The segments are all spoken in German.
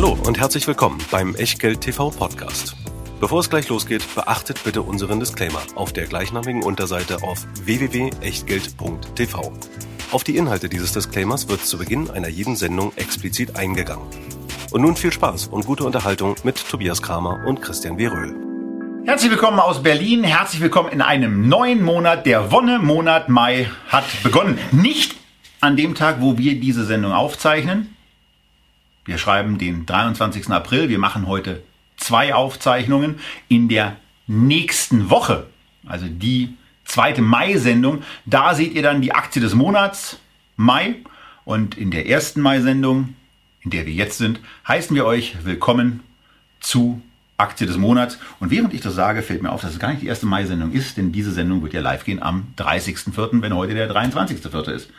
Hallo und herzlich willkommen beim Echtgeld TV Podcast. Bevor es gleich losgeht, beachtet bitte unseren Disclaimer auf der gleichnamigen Unterseite auf www.echtgeld.tv. Auf die Inhalte dieses Disclaimers wird zu Beginn einer jeden Sendung explizit eingegangen. Und nun viel Spaß und gute Unterhaltung mit Tobias Kramer und Christian Weröhl. Herzlich willkommen aus Berlin. Herzlich willkommen in einem neuen Monat. Der Wonne-Monat Mai hat begonnen. Nicht an dem Tag, wo wir diese Sendung aufzeichnen. Wir schreiben den 23. April. Wir machen heute zwei Aufzeichnungen in der nächsten Woche. Also die zweite Mai-Sendung. Da seht ihr dann die Aktie des Monats Mai. Und in der ersten Mai-Sendung, in der wir jetzt sind, heißen wir euch willkommen zu Aktie des Monats. Und während ich das sage, fällt mir auf, dass es gar nicht die erste Mai-Sendung ist, denn diese Sendung wird ja live gehen am 30.04., wenn heute der 23.04. ist.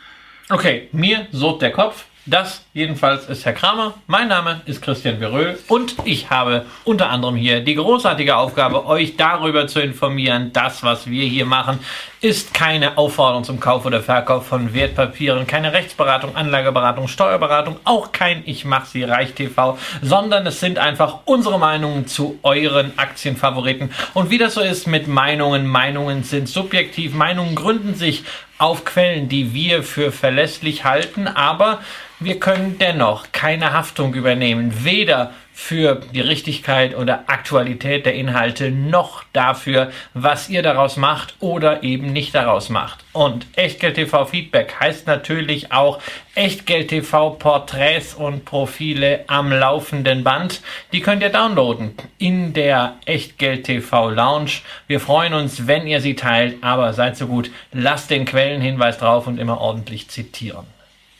Okay, mir surrt der Kopf. Das jedenfalls ist Herr Kramer. Mein Name ist Christian Berö und ich habe unter anderem hier die großartige Aufgabe, euch darüber zu informieren, das, was wir hier machen, ist keine Aufforderung zum Kauf oder Verkauf von Wertpapieren, keine Rechtsberatung, Anlageberatung, Steuerberatung, auch kein Ich mach sie reich TV, sondern es sind einfach unsere Meinungen zu euren Aktienfavoriten. Und wie das so ist mit Meinungen, Meinungen sind subjektiv, Meinungen gründen sich auf Quellen, die wir für verlässlich halten, aber wir können dennoch keine Haftung übernehmen, weder für die Richtigkeit oder Aktualität der Inhalte noch dafür, was ihr daraus macht oder eben nicht daraus macht. Und Echtgeld TV Feedback heißt natürlich auch Echtgeld TV Porträts und Profile am laufenden Band. Die könnt ihr downloaden in der Echtgeld TV Lounge. Wir freuen uns, wenn ihr sie teilt, aber seid so gut, lasst den Quellenhinweis drauf und immer ordentlich zitieren.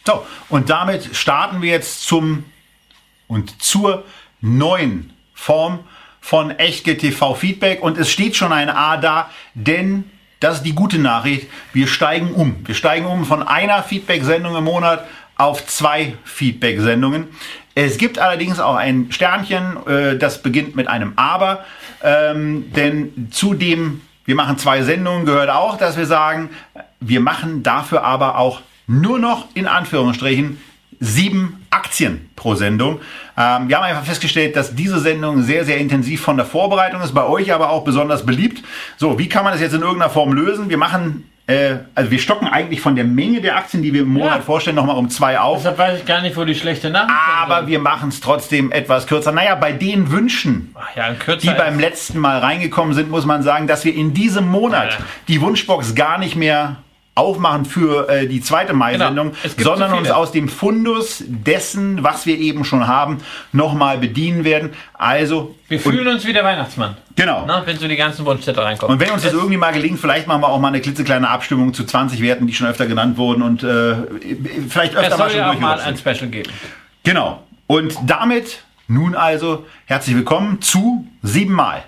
So, und damit starten wir jetzt zum und zur neuen Form von EchtGTV Feedback und es steht schon ein A da, denn das ist die gute Nachricht. Wir steigen um. Wir steigen um von einer Feedback-Sendung im Monat auf zwei Feedback-Sendungen. Es gibt allerdings auch ein Sternchen, äh, das beginnt mit einem Aber, ähm, denn zu dem, wir machen zwei Sendungen, gehört auch, dass wir sagen, wir machen dafür aber auch nur noch in Anführungsstrichen sieben Aktien pro Sendung. Ähm, wir haben einfach festgestellt, dass diese Sendung sehr, sehr intensiv von der Vorbereitung ist, bei euch aber auch besonders beliebt. So, wie kann man das jetzt in irgendeiner Form lösen? Wir machen äh, also wir stocken eigentlich von der Menge der Aktien, die wir im Monat ja. vorstellen, nochmal um zwei auf. Deshalb weiß ich gar nicht, wo die schlechte Nachricht ist. Aber wir machen es trotzdem etwas kürzer. Naja, bei den Wünschen, ja, die beim letzten Mal reingekommen sind, muss man sagen, dass wir in diesem Monat ja. die Wunschbox gar nicht mehr aufmachen für äh, die zweite Mai-Sendung, genau. sondern uns aus dem Fundus dessen, was wir eben schon haben, nochmal bedienen werden. Also wir fühlen uns wie der Weihnachtsmann. Genau. Na, wenn so die ganzen Wunschzettel reinkommen. Und wenn uns das irgendwie mal gelingt, vielleicht machen wir auch mal eine klitzekleine Abstimmung zu 20 Werten, die schon öfter genannt wurden und äh, vielleicht öfter es mal schon ja auch mal ein Special geben. Genau. Und damit nun also herzlich willkommen zu siebenmal.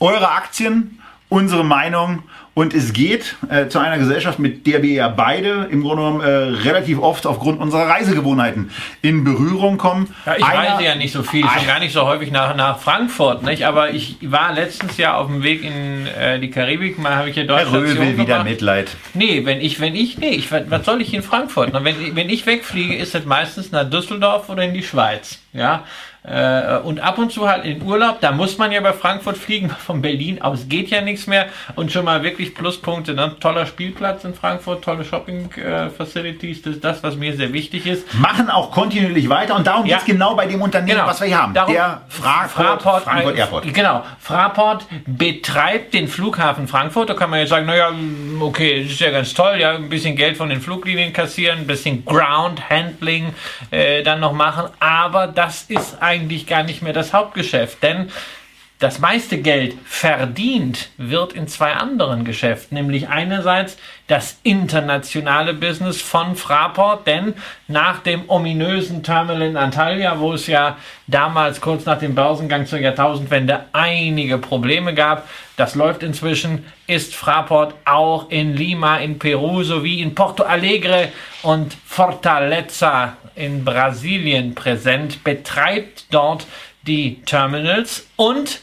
Eure Aktien, unsere Meinung und es geht äh, zu einer Gesellschaft, mit der wir ja beide im Grunde genommen äh, relativ oft aufgrund unserer Reisegewohnheiten in Berührung kommen. Ja, ich Einer, reise ja nicht so viel, schon gar nicht so häufig nach, nach Frankfurt, nicht? aber ich war letztens ja auf dem Weg in äh, die Karibik, mal habe ich hier Deutschland. Herr Röhl will wieder Mitleid. Nee, wenn ich, wenn ich, nee, ich, was soll ich in Frankfurt? wenn, wenn ich wegfliege, ist es meistens nach Düsseldorf oder in die Schweiz. Ja, äh, und ab und zu halt in Urlaub, da muss man ja bei Frankfurt fliegen, von Berlin aus geht ja nichts mehr und schon mal wirklich Pluspunkte, ne? toller Spielplatz in Frankfurt, tolle Shopping-Facilities, äh, das ist das, was mir sehr wichtig ist. Machen auch kontinuierlich weiter und darum ja. geht es genau bei dem Unternehmen, genau. was wir hier haben, darum, der Fraport, Fraport, Frankfurt Airport. Genau, Fraport betreibt den Flughafen Frankfurt, da kann man ja sagen, naja, okay, das ist ja ganz toll, ja, ein bisschen Geld von den Fluglinien kassieren, ein bisschen Ground Handling äh, dann noch machen, aber das ist eigentlich gar nicht mehr das Hauptgeschäft, denn das meiste Geld verdient wird in zwei anderen Geschäften, nämlich einerseits das internationale Business von Fraport, denn nach dem ominösen Terminal in Antalya, wo es ja damals kurz nach dem Börsengang zur Jahrtausendwende einige Probleme gab, das läuft inzwischen, ist Fraport auch in Lima in Peru sowie in Porto Alegre und Fortaleza in Brasilien präsent, betreibt dort die Terminals und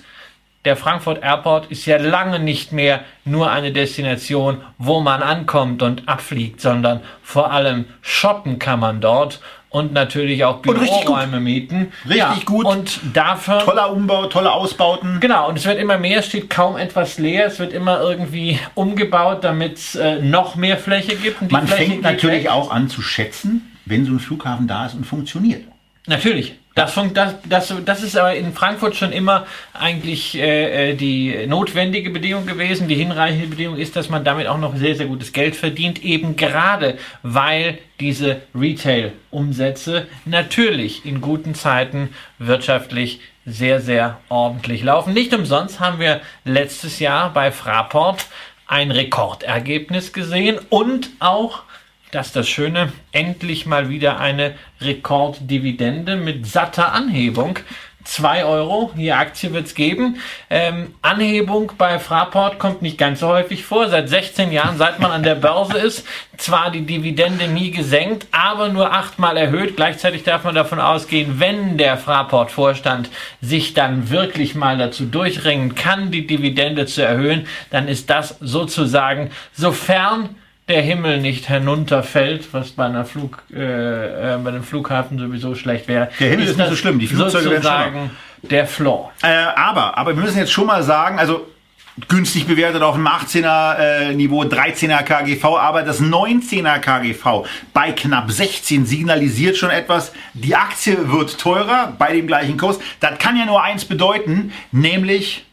der Frankfurt Airport ist ja lange nicht mehr nur eine Destination, wo man ankommt und abfliegt, sondern vor allem shoppen kann man dort. und natürlich auch. Büroräume mieten. Richtig gut. Und dafür Toller Umbau, tolle Ausbauten. Genau, und es wird immer mehr, es steht kaum etwas leer, es wird immer irgendwie umgebaut, damit es äh, noch mehr Fläche gibt. Man Fläche fängt natürlich auch an zu schätzen, wenn so ein Flughafen da ist und funktioniert. Natürlich. Das, das, das, das ist aber in Frankfurt schon immer eigentlich äh, äh, die notwendige Bedingung gewesen. Die hinreichende Bedingung ist, dass man damit auch noch sehr, sehr gutes Geld verdient, eben gerade weil diese Retail-Umsätze natürlich in guten Zeiten wirtschaftlich sehr, sehr ordentlich laufen. Nicht umsonst haben wir letztes Jahr bei Fraport ein Rekordergebnis gesehen und auch das ist das Schöne, endlich mal wieder eine Rekorddividende mit satter Anhebung. 2 Euro, die Aktie wird es geben. Ähm, Anhebung bei Fraport kommt nicht ganz so häufig vor. Seit 16 Jahren, seit man an der Börse ist, zwar die Dividende nie gesenkt, aber nur achtmal erhöht. Gleichzeitig darf man davon ausgehen, wenn der Fraport-Vorstand sich dann wirklich mal dazu durchringen kann, die Dividende zu erhöhen, dann ist das sozusagen, sofern der Himmel nicht herunterfällt, was bei einer Flug, äh, äh, bei einem Flughafen sowieso schlecht wäre. Der Himmel ist nicht so schlimm, die Flugzeuge werden sozusagen der Floor. Äh, aber, aber wir müssen jetzt schon mal sagen, also günstig bewertet auf dem 18er äh, Niveau, 13er KGV, aber das 19er KGV bei knapp 16 signalisiert schon etwas, die Aktie wird teurer bei dem gleichen Kurs. Das kann ja nur eins bedeuten, nämlich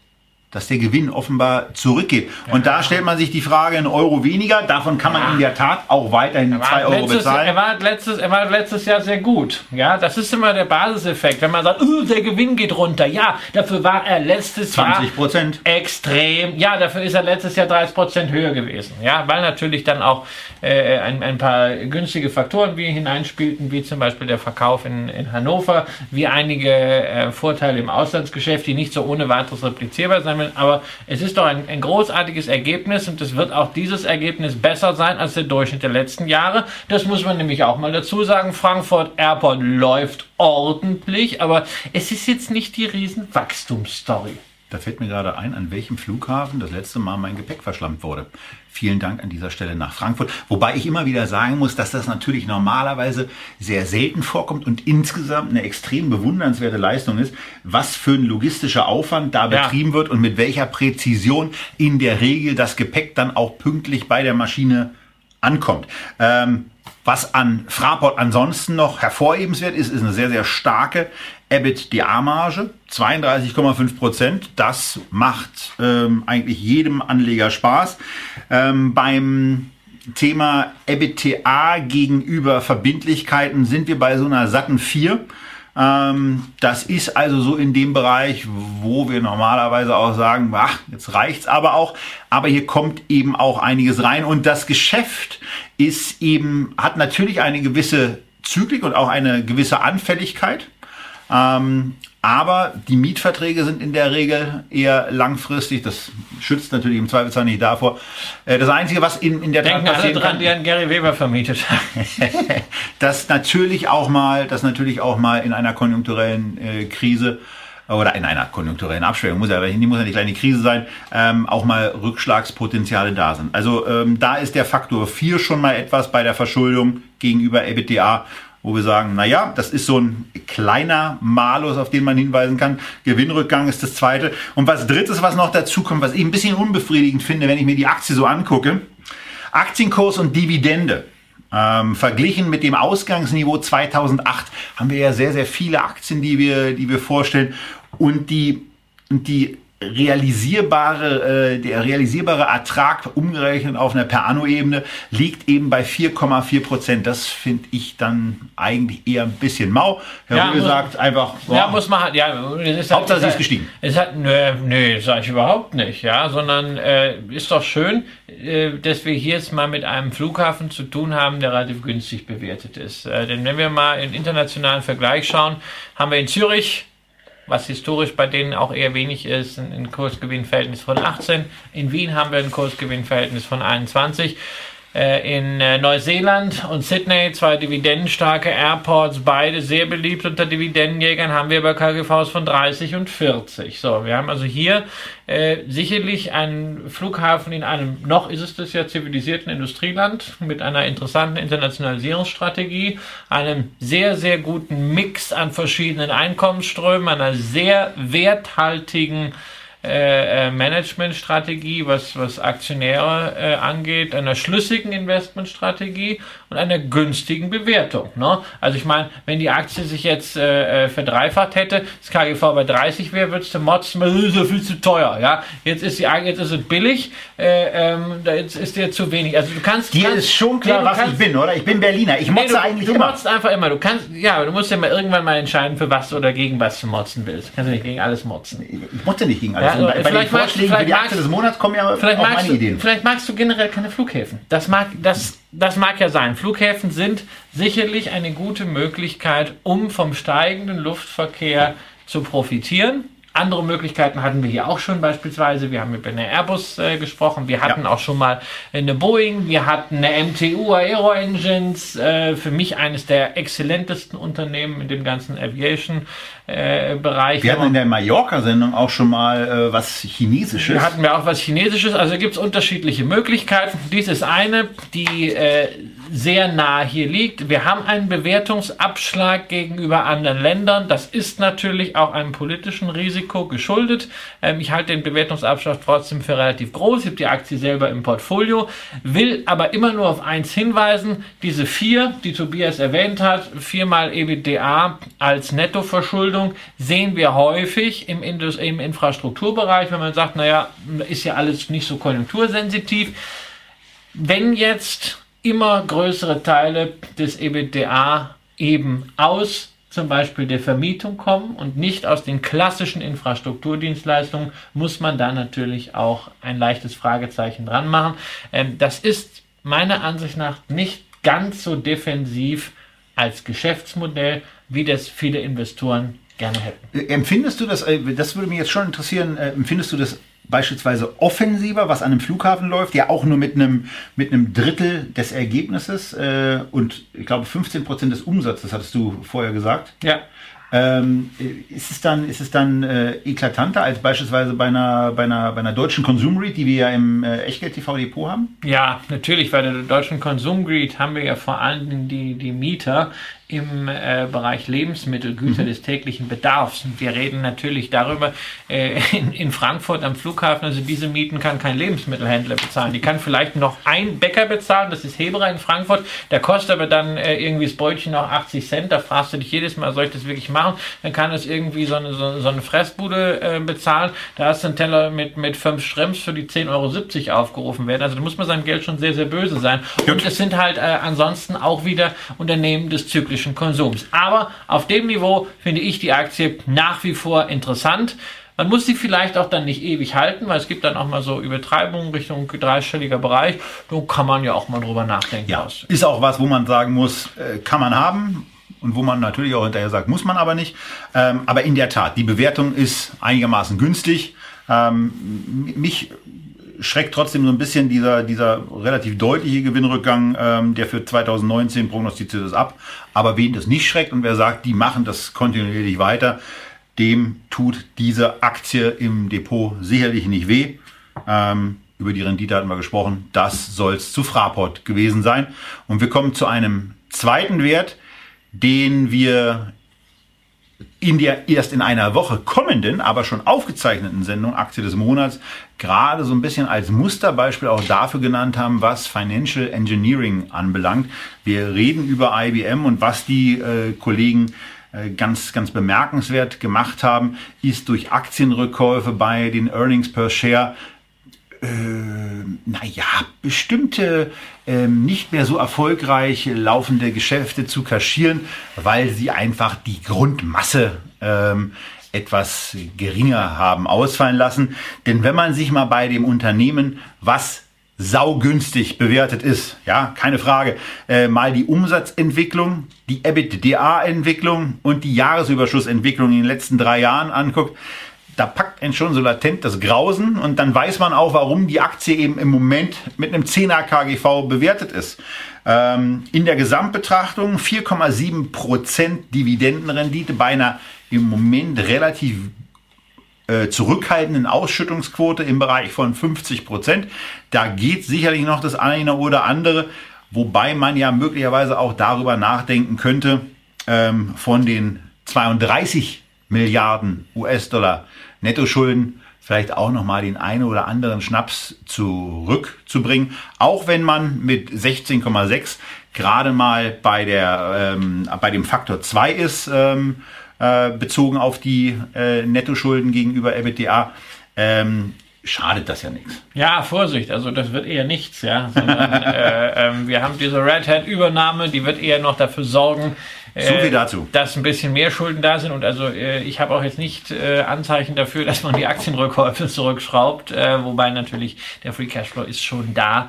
dass der Gewinn offenbar zurückgeht. Und da stellt man sich die Frage, ein Euro weniger, davon kann man in der Tat auch weiterhin 2 Euro letztes, bezahlen. er, war letztes, er war letztes Jahr sehr gut. Ja, das ist immer der Basiseffekt. Wenn man sagt, "Uh, der Gewinn geht runter. Ja, dafür war er letztes Jahr 20 Prozent. extrem. Ja, dafür ist er letztes Jahr 30 Prozent höher gewesen. Ja, weil natürlich dann auch äh, ein, ein paar günstige Faktoren wie hineinspielten, wie zum Beispiel der Verkauf in, in Hannover, wie einige äh, Vorteile im Auslandsgeschäft, die nicht so ohne weiteres replizierbar sein werden. Aber es ist doch ein, ein großartiges Ergebnis und es wird auch dieses Ergebnis besser sein als der Durchschnitt der letzten Jahre. Das muss man nämlich auch mal dazu sagen. Frankfurt Airport läuft ordentlich, aber es ist jetzt nicht die riesen Wachstumsstory. Da fällt mir gerade ein, an welchem Flughafen das letzte Mal mein Gepäck verschlammt wurde. Vielen Dank an dieser Stelle nach Frankfurt. Wobei ich immer wieder sagen muss, dass das natürlich normalerweise sehr selten vorkommt und insgesamt eine extrem bewundernswerte Leistung ist, was für ein logistischer Aufwand da Ja. betrieben wird und mit welcher Präzision in der Regel das Gepäck dann auch pünktlich bei der Maschine ankommt. Ähm, was an Fraport ansonsten noch hervorhebenswert ist, ist eine sehr, sehr starke EBITDA-Marge, 32,5 Prozent. Das macht ähm, eigentlich jedem Anleger Spaß. Ähm, beim Thema EBITDA gegenüber Verbindlichkeiten sind wir bei so einer satten 4. Ähm, das ist also so in dem Bereich, wo wir normalerweise auch sagen, ach, jetzt reicht's aber auch. Aber hier kommt eben auch einiges rein und das Geschäft ist eben, hat natürlich eine gewisse Zyklik und auch eine gewisse Anfälligkeit. Ähm, aber die Mietverträge sind in der Regel eher langfristig. Das schützt natürlich im Zweifelsfall nicht davor. Äh, das Einzige, was in, in der Tat Denken alle passieren dran, kann, die an Gary Weber vermietet dass natürlich auch mal, dass natürlich auch mal in einer konjunkturellen äh, Krise oder in einer konjunkturellen Abschwächung, muss ja, die muss ja nicht gleich eine Krise sein, ähm, auch mal Rückschlagspotenziale da sind. Also ähm, da ist der Faktor 4 schon mal etwas bei der Verschuldung gegenüber EBITDA, wo wir sagen, na ja, das ist so ein kleiner Malus, auf den man hinweisen kann. Gewinnrückgang ist das zweite. Und was drittes, was noch dazu kommt, was ich ein bisschen unbefriedigend finde, wenn ich mir die Aktie so angucke, Aktienkurs und Dividende. Ähm, verglichen mit dem Ausgangsniveau 2008 haben wir ja sehr, sehr viele Aktien, die wir, die wir vorstellen. Und die, und die realisierbare, äh, der realisierbare Ertrag umgerechnet auf einer per Anno-Ebene liegt eben bei 4,4 Prozent. Das finde ich dann eigentlich eher ein bisschen mau. Herr Ja, Rübe muss- sagt einfach, Ja, boah, muss man halt, ja, es ist halt, Hauptsache, es ist gestiegen. Es hat, nö, nö, sag ich überhaupt nicht, ja, sondern äh, ist doch schön, äh, dass wir hier jetzt mal mit einem Flughafen zu tun haben, der relativ günstig bewertet ist. Äh, denn wenn wir mal in internationalen Vergleich schauen, haben wir in Zürich was historisch bei denen auch eher wenig ist, ein Kursgewinnverhältnis von 18. In Wien haben wir ein Kursgewinnverhältnis von 21. Äh, in äh, Neuseeland und Sydney zwei dividendenstarke Airports, beide sehr beliebt unter Dividendenjägern, haben wir aber KGVs von 30 und 40. So, wir haben also hier äh, sicherlich einen Flughafen in einem, noch ist es das ja, zivilisierten Industrieland mit einer interessanten Internationalisierungsstrategie, einem sehr, sehr guten Mix an verschiedenen Einkommensströmen, einer sehr werthaltigen äh, äh, Managementstrategie, was, was Aktionäre äh, angeht, einer schlüssigen Investmentstrategie und einer günstigen Bewertung. Ne? Also ich meine, wenn die Aktie sich jetzt äh, äh verdreifacht hätte, das KGV bei 30 wäre, würdest du motzen, das ist ja viel zu teuer. Ja? Jetzt ist die jetzt ist es billig, äh, ähm, jetzt ist dir zu wenig. Also du kannst. Dir kannst, ist schon klar, nee, was kannst, ich bin, oder? Ich bin Berliner. Ich motze nee, du, eigentlich du immer. Du motzt einfach immer. Du kannst, ja, du musst ja mal irgendwann mal entscheiden, für was oder gegen was du motzen willst. Du kannst ja nicht gegen alles motzen. Ich motze nicht gegen alles. Ja, also, bei, bei den Vorschlägen für die Aktie des Monats kommen ja vielleicht auch meine du, Ideen. Vielleicht magst du generell keine Flughäfen. Das mag, das, das mag ja sein. Flughäfen sind sicherlich eine gute Möglichkeit, um vom steigenden Luftverkehr zu profitieren. Andere Möglichkeiten hatten wir hier auch schon beispielsweise. Wir haben mit einer Airbus äh, gesprochen. Wir hatten ja. auch schon mal eine Boeing. Wir hatten eine MTU Aero Engines. Äh, für mich eines der exzellentesten Unternehmen in dem ganzen Aviation äh, Bereich. Wir hatten in der Mallorca-Sendung auch schon mal äh, was Chinesisches. Wir hatten wir auch was Chinesisches. Also gibt es unterschiedliche Möglichkeiten. Dies ist eine, die äh, sehr nah hier liegt. Wir haben einen Bewertungsabschlag gegenüber anderen Ländern. Das ist natürlich auch einem politischen Risiko geschuldet. Ähm, ich halte den Bewertungsabschlag trotzdem für relativ groß. Ich habe die Aktie selber im Portfolio, will aber immer nur auf eins hinweisen. Diese vier, die Tobias erwähnt hat, viermal EBITDA als Nettoverschuldung, sehen wir häufig im, Indus im Infrastrukturbereich, wenn man sagt, naja, ist ja alles nicht so konjunktursensitiv. Wenn jetzt immer größere Teile des EBITDA eben aus zum Beispiel der Vermietung kommen und nicht aus den klassischen Infrastrukturdienstleistungen, muss man da natürlich auch ein leichtes Fragezeichen dran machen. Ähm, das ist meiner Ansicht nach nicht ganz so defensiv als Geschäftsmodell, wie das viele Investoren gerne hätten. Empfindest du das, äh, das würde mich jetzt schon interessieren, äh, empfindest du das beispielsweise offensiver, was an einem Flughafen läuft, ja auch nur mit einem, mit einem Drittel des Ergebnisses äh, und ich glaube 15 Prozent des Umsatzes, hattest du vorher gesagt. Ja. Ähm, ist es dann, ist es dann äh, eklatanter als beispielsweise bei einer, bei einer, bei einer deutschen Konsumread, die wir ja im äh, Echtgeld-TV-Depot haben? Ja, natürlich. Bei der deutschen Konsumread haben wir ja vor allem die, die Mieter, im äh, Bereich Lebensmittel, Güter mhm. des täglichen Bedarfs. Und wir reden natürlich darüber, äh, in, in, Frankfurt am Flughafen, also diese Mieten kann kein Lebensmittelhändler bezahlen. Die kann vielleicht noch ein Bäcker bezahlen, das ist Heberer in Frankfurt, der kostet aber dann äh, irgendwie das Brötchen noch 80 Cent, da fragst du dich jedes Mal, soll ich das wirklich machen? Dann kann es irgendwie so eine, so, so eine Fressbude äh, bezahlen, da hast du einen Teller mit, mit fünf Schrimps für die 10,70 Euro aufgerufen werden. Also da muss man seinem Geld schon sehr, sehr böse sein. Und es sind halt äh, ansonsten auch wieder Unternehmen des zyklischen täglichen Konsums. Aber auf dem Niveau finde ich die Aktie nach wie vor interessant. Man muss sie vielleicht auch dann nicht ewig halten, weil es gibt dann auch mal so Übertreibungen Richtung dreistelliger Bereich. Da kann man ja auch mal drüber nachdenken. Ja, ist auch was, wo man sagen muss, äh, kann man haben und wo man natürlich auch hinterher sagt, muss man aber nicht. Ähm, aber in der Tat, die Bewertung ist einigermaßen günstig. Ähm, mich schreckt trotzdem so ein bisschen dieser, dieser relativ deutliche Gewinnrückgang, ähm, der für 2019 prognostiziert ist, ab. Aber wen das nicht schreckt und wer sagt, die machen das kontinuierlich weiter, dem tut diese Aktie im Depot sicherlich nicht weh. Ähm, über die Rendite hatten wir gesprochen. Das soll es zu Fraport gewesen sein. Und wir kommen zu einem zweiten Wert, den wir in der erst in einer Woche kommenden, aber schon aufgezeichneten Sendung Aktie des Monats gerade so ein bisschen als Musterbeispiel auch dafür genannt haben, was Financial Engineering anbelangt. Wir reden über IBM und was die äh, Kollegen äh, ganz, ganz bemerkenswert gemacht haben, ist durch Aktienrückkäufe bei den Earnings per Share äh, naja, bestimmte äh, nicht mehr so erfolgreich laufende Geschäfte zu kaschieren, weil sie einfach die Grundmasse ähm, etwas geringer haben ausfallen lassen. Denn wenn man sich mal bei dem Unternehmen, was saugünstig bewertet ist, ja, keine Frage, äh, mal die Umsatzentwicklung, die EBITDA-Entwicklung und die Jahresüberschussentwicklung in den letzten drei Jahren anguckt, da packt einen schon so latent das Grausen und dann weiß man auch, warum die Aktie eben im Moment mit einem 10er KGV bewertet ist. Ähm, in der Gesamtbetrachtung 4,7 Prozent Dividendenrendite bei einer im Moment relativ äh, zurückhaltenden Ausschüttungsquote im Bereich von 50 Prozent. Da geht sicherlich noch das eine oder andere, wobei man ja möglicherweise auch darüber nachdenken könnte, ähm, von den 32 Milliarden US-Dollar Nettoschulden vielleicht auch noch mal den einen oder anderen Schnaps zurückzubringen, auch wenn man mit 16,6 gerade mal bei der ähm, bei dem Faktor 2 ist ähm, äh, bezogen auf die äh, Nettoschulden gegenüber EBITDA. Ähm, schadet das ja nichts. Ja, Vorsicht, also das wird eher nichts, ja. Sondern, äh, äh, wir haben diese Red Hat-Übernahme, die wird eher noch dafür sorgen, so viel äh, dazu. Dass ein bisschen mehr Schulden da sind und also äh, ich habe auch jetzt nicht äh, Anzeichen dafür, dass man die Aktienrückkäufe zurückschraubt, wobei natürlich der Free Cashflow ist schon da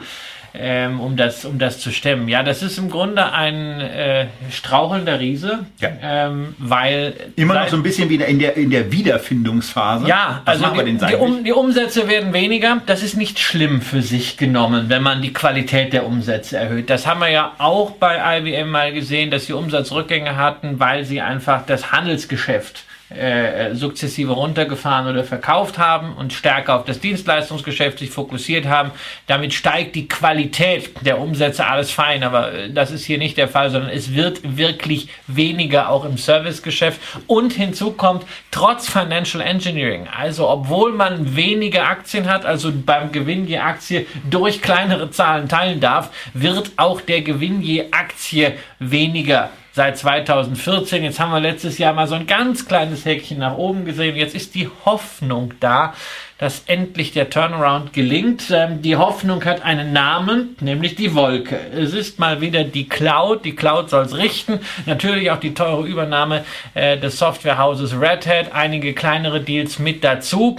ähm, um, das, um das zu stemmen. Ja, das ist im Grunde ein äh, strauchelnder Riese, ja. ähm, weil... Immer noch so ein bisschen wieder in der, in der Wiederfindungsphase. Ja, Was also die, die, um, die Umsätze werden weniger. Das ist nicht schlimm für sich genommen, wenn man die Qualität der Umsätze erhöht. Das haben wir ja auch bei IBM mal gesehen, dass sie Umsatzrückgänge hatten, weil sie einfach das Handelsgeschäft äh, sukzessive runtergefahren oder verkauft haben und stärker auf das Dienstleistungsgeschäft sich fokussiert haben. Damit steigt die Qualität der Umsätze, alles fein, aber äh, das ist hier nicht der Fall, sondern es wird wirklich weniger auch im Servicegeschäft. Und hinzu kommt, trotz Financial Engineering, also obwohl man weniger Aktien hat, also beim Gewinn je Aktie durch kleinere Zahlen teilen darf, wird auch der Gewinn je Aktie weniger seit 2014. Jetzt haben wir letztes Jahr mal so ein ganz kleines Häkchen nach oben gesehen. Jetzt ist die Hoffnung da, dass endlich der Turnaround gelingt. Ähm, die Hoffnung hat einen Namen, nämlich die Wolke. Es ist mal wieder die Cloud. Die Cloud soll es richten. Natürlich auch die teure Übernahme äh, des Softwarehauses Red Hat. Einige kleinere Deals mit dazu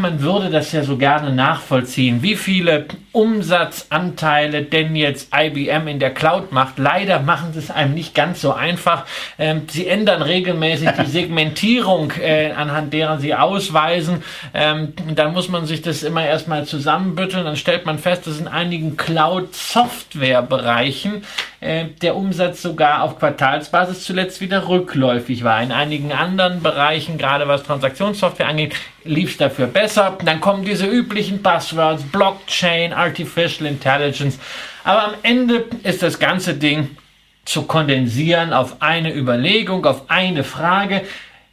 man würde das ja so gerne nachvollziehen, wie viele Umsatzanteile denn jetzt IBM in der Cloud macht. Leider machen sie es einem nicht ganz so einfach. Ähm, sie ändern regelmäßig die Segmentierung, äh, anhand derer sie ausweisen. Ähm, dann muss man sich das immer erstmal zusammenbütteln. Dann stellt man fest, dass in einigen Cloud-Software-Bereichen äh, der Umsatz sogar auf Quartalsbasis zuletzt wieder rückläufig war. In einigen anderen Bereichen, gerade was Transaktionssoftware angeht, lief es dafür besser. Dann kommen diese üblichen Buzzwords, Blockchain, Artificial Intelligence. Aber am Ende ist das ganze Ding zu kondensieren auf eine Überlegung, auf eine Frage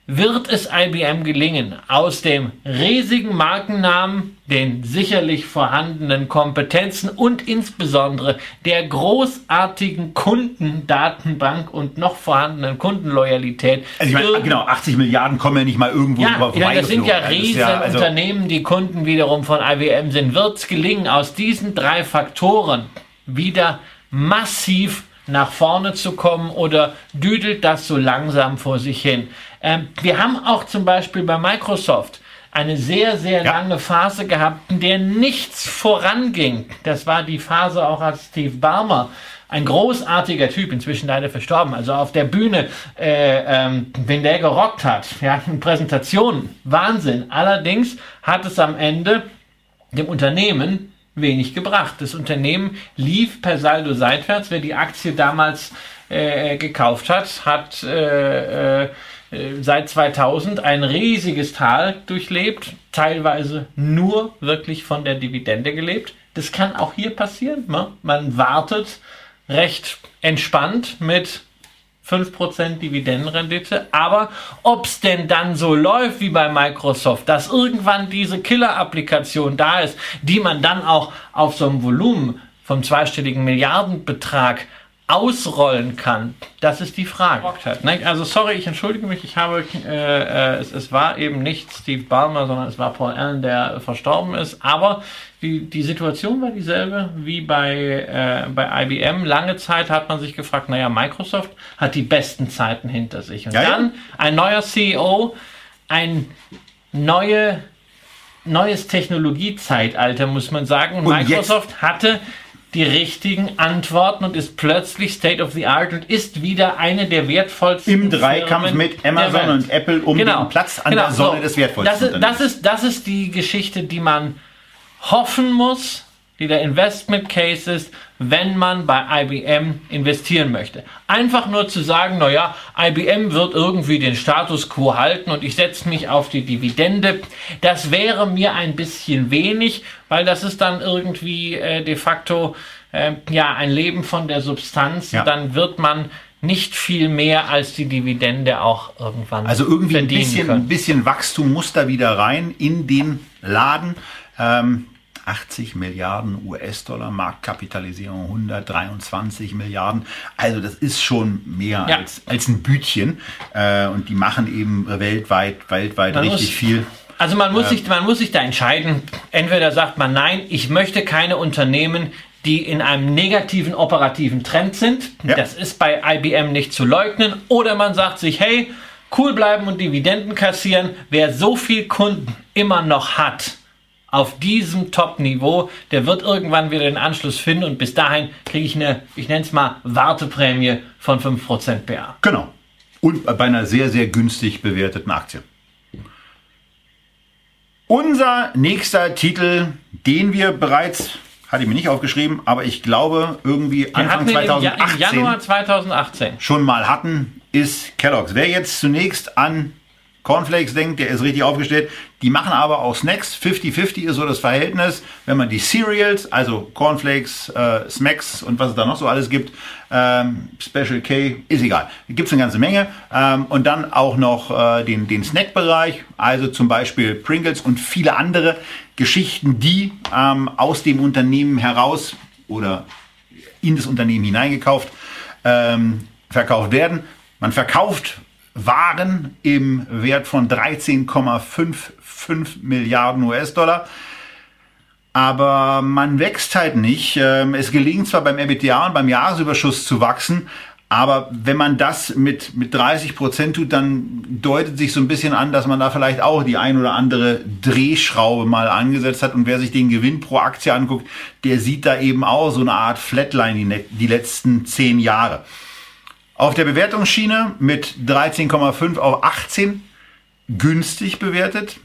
wird es IBM gelingen, aus dem riesigen Markennamen, den sicherlich vorhandenen Kompetenzen und insbesondere der großartigen Kundendatenbank und noch vorhandenen Kundenloyalität. Also ich meine, genau, 80 Milliarden kommen ja nicht mal irgendwo ja, vorbei. Ja, das sind ja riesen ja, also Unternehmen, die Kunden wiederum von IBM sind. Wird es gelingen, aus diesen drei Faktoren wieder massiv nach vorne zu kommen oder düdelt das so langsam vor sich hin? Ähm, wir haben auch zum Beispiel bei Microsoft eine sehr, sehr ja. lange Phase gehabt, in der nichts voranging. Das war die Phase auch als Steve Barmer ein großartiger Typ, inzwischen leider verstorben, also auf der Bühne, äh, ähm, wenn der gerockt hat, ja, Präsentationen, Wahnsinn. Allerdings hat es am Ende dem Unternehmen wenig gebracht. Das Unternehmen lief per Saldo seitwärts. Wer die Aktie damals äh, gekauft hat, hat äh, äh, seit 2000 ein riesiges Tal durchlebt, teilweise nur wirklich von der Dividende gelebt. Das kann auch hier passieren. Ne? Man wartet recht entspannt mit 5% Dividendenrendite. Aber ob es denn dann so läuft wie bei Microsoft, dass irgendwann diese Killer-Applikation da ist, die man dann auch auf so einem Volumen vom zweistelligen Milliardenbetrag ausrollen kann, das ist die Frage. Also sorry, ich entschuldige mich, ich habe, äh, äh, es, es war eben nicht Steve Ballmer, sondern es war Paul Allen, der verstorben ist, aber die, die Situation war dieselbe wie bei, äh, bei IBM. Lange Zeit hat man sich gefragt, naja, Microsoft hat die besten Zeiten hinter sich. Und ja, dann ein neuer CEO, ein neue, neues Technologiezeitalter, muss man sagen. Und Microsoft jetzt? hatte die richtigen Antworten und ist plötzlich State of the Art und ist wieder eine der wertvollsten Im Dreikampf Firmen mit Amazon und Apple um den Platz an der Sonne des wertvollsten das ist, das ist Das ist die Geschichte, die man hoffen muss, die der Investment Case ist, wenn man bei IBM investieren möchte. Einfach nur zu sagen, naja, IBM wird irgendwie den Status quo halten und ich setze mich auf die Dividende, das wäre mir ein bisschen wenig, weil das ist dann irgendwie äh, de facto äh, ja ein Leben von der Substanz. Ja. Dann wird man nicht viel mehr als die Dividende auch irgendwann Also irgendwie ein bisschen, ein bisschen Wachstum muss da wieder rein in den Laden. Ähm, 80 Milliarden US-Dollar, Marktkapitalisierung 123 Milliarden. Also das ist schon mehr Ja. als, als ein Bütchen. Äh, und die machen eben weltweit, weltweit Man richtig muss- viel. Also man muss, sich, man muss sich da entscheiden. Entweder sagt man, nein, ich möchte keine Unternehmen, die in einem negativen operativen Trend sind. Ja. Das ist bei IBM nicht zu leugnen. Oder man sagt sich, hey, cool bleiben und Dividenden kassieren. Wer so viel Kunden immer noch hat, auf diesem Top-Niveau, der wird irgendwann wieder den Anschluss finden und bis dahin kriege ich eine, ich nenne es mal, Warteprämie von 5% PA. Genau. Und bei einer sehr, sehr günstig bewerteten Aktie. Unser nächster Titel, den wir bereits, hatte ich mir nicht aufgeschrieben, aber ich glaube irgendwie Wir Anfang hatten ihn im, Ja- 2018 im Januar 2018. schon mal hatten, ist Kellogg's. Wer jetzt zunächst an Cornflakes denkt, der ist richtig aufgestellt. Die machen aber auch Snacks. 50-50 ist so das Verhältnis. Wenn man die Cereals, also Cornflakes, äh, Smacks und was es da noch so alles gibt, ähm, Special K, ist egal. Gibt es eine ganze Menge. Ähm, und dann auch noch äh, den, den Snackbereich, also zum Beispiel Pringles und viele andere Geschichten, die ähm, aus dem Unternehmen heraus oder in das Unternehmen hineingekauft, ähm, verkauft werden. Man verkauft Waren im Wert von 13,55 Milliarden US-Dollar. Aber man wächst halt nicht. Ähm, Es gelingt zwar beim EBITDA und beim Jahresüberschuss zu wachsen, aber wenn man das mit, mit 30 Prozent tut, dann deutet sich so ein bisschen an, dass man da vielleicht auch die ein oder andere Drehschraube mal angesetzt hat. Und wer sich den Gewinn pro Aktie anguckt, der sieht da eben auch so eine Art Flatline die, die letzten zehn Jahre. Auf der Bewertungsschiene mit 13,5 auf 18 günstig bewertet.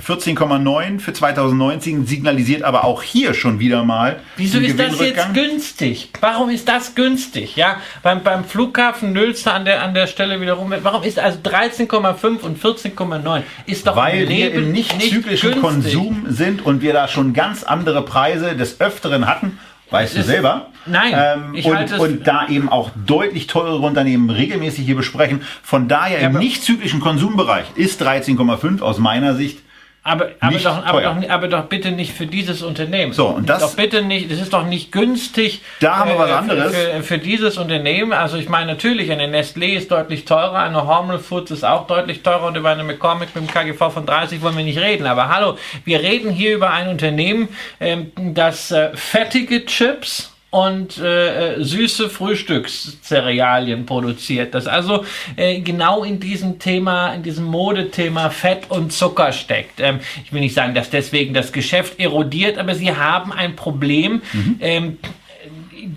14,9 für 2019 signalisiert aber auch hier schon wieder mal. Wieso ist das jetzt günstig? Warum ist das günstig? Ja, beim, beim Flughafen Nülster an der, an der Stelle wiederum. Warum ist also 13,5 und 14,9? Ist doch Weil im wir im nicht zyklischen günstig. Konsum sind und wir da schon ganz andere Preise des Öfteren hatten. Weißt du ist- selber? Nein, Ähm, ich und, und da eben auch deutlich teurere Unternehmen regelmäßig hier besprechen. Von daher im aber- nicht zyklischen Konsumbereich ist 13,5 aus meiner Sicht Aber, aber, Nicht doch, aber, doch, aber doch bitte nicht für dieses Unternehmen. So, und das- Doch bitte nicht, das ist doch nicht günstig. Da haben wir was äh, anderes. Für, für, für dieses Unternehmen. Also ich meine natürlich, eine Nestlé ist deutlich teurer, eine Hormel Foods ist auch deutlich teurer und über eine McCormick mit dem KGV von 30 wollen wir nicht reden. Aber hallo, wir reden hier über ein Unternehmen, ähm, das äh, fettige Chips und äh, äh, süße Frühstückscerealien produziert. Das also äh, genau in diesem Thema, in diesem Modethema Fett und Zucker steckt. Ähm, ich will nicht sagen, dass deswegen das Geschäft erodiert, aber sie haben ein Problem. Ähm,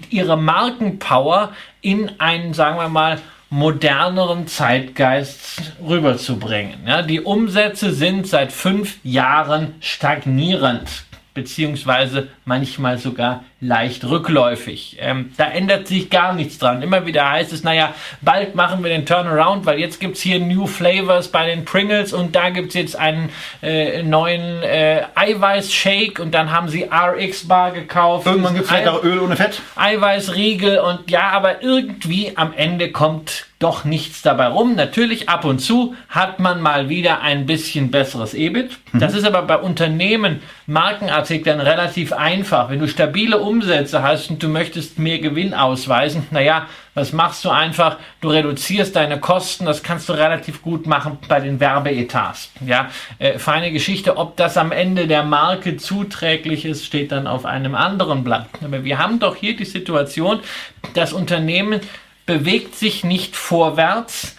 ihre Markenpower in einen, sagen wir mal, moderneren Zeitgeist rüberzubringen. Ja, die Umsätze sind seit fünf Jahren stagnierend beziehungsweise manchmal sogar leicht rückläufig. Ähm, da ändert sich gar nichts dran. Immer wieder heißt es, naja, bald machen wir den Turnaround, weil jetzt gibt's hier New Flavors bei den Pringles und da gibt's jetzt einen äh, neuen äh, Eiweiß-Shake und dann haben sie RX-Bar gekauft. Irgendwann gibt es vielleicht Ei- auch Öl ohne Fett. Eiweißriegel und ja, aber irgendwie am Ende kommt doch nichts dabei rum. Natürlich ab und zu hat man mal wieder ein bisschen besseres EBIT. Das ist aber bei Unternehmen, Markenartikeln relativ einfach. Wenn du stabile Umsätze hast und du möchtest mehr Gewinn ausweisen, naja, was machst du einfach? Du reduzierst deine Kosten, das kannst du relativ gut machen bei den Werbeetats. Ja, äh, feine Geschichte. Ob das am Ende der Marke zuträglich ist, steht dann auf einem anderen Blatt. Aber wir haben doch hier die Situation, das Unternehmen bewegt sich nicht vorwärts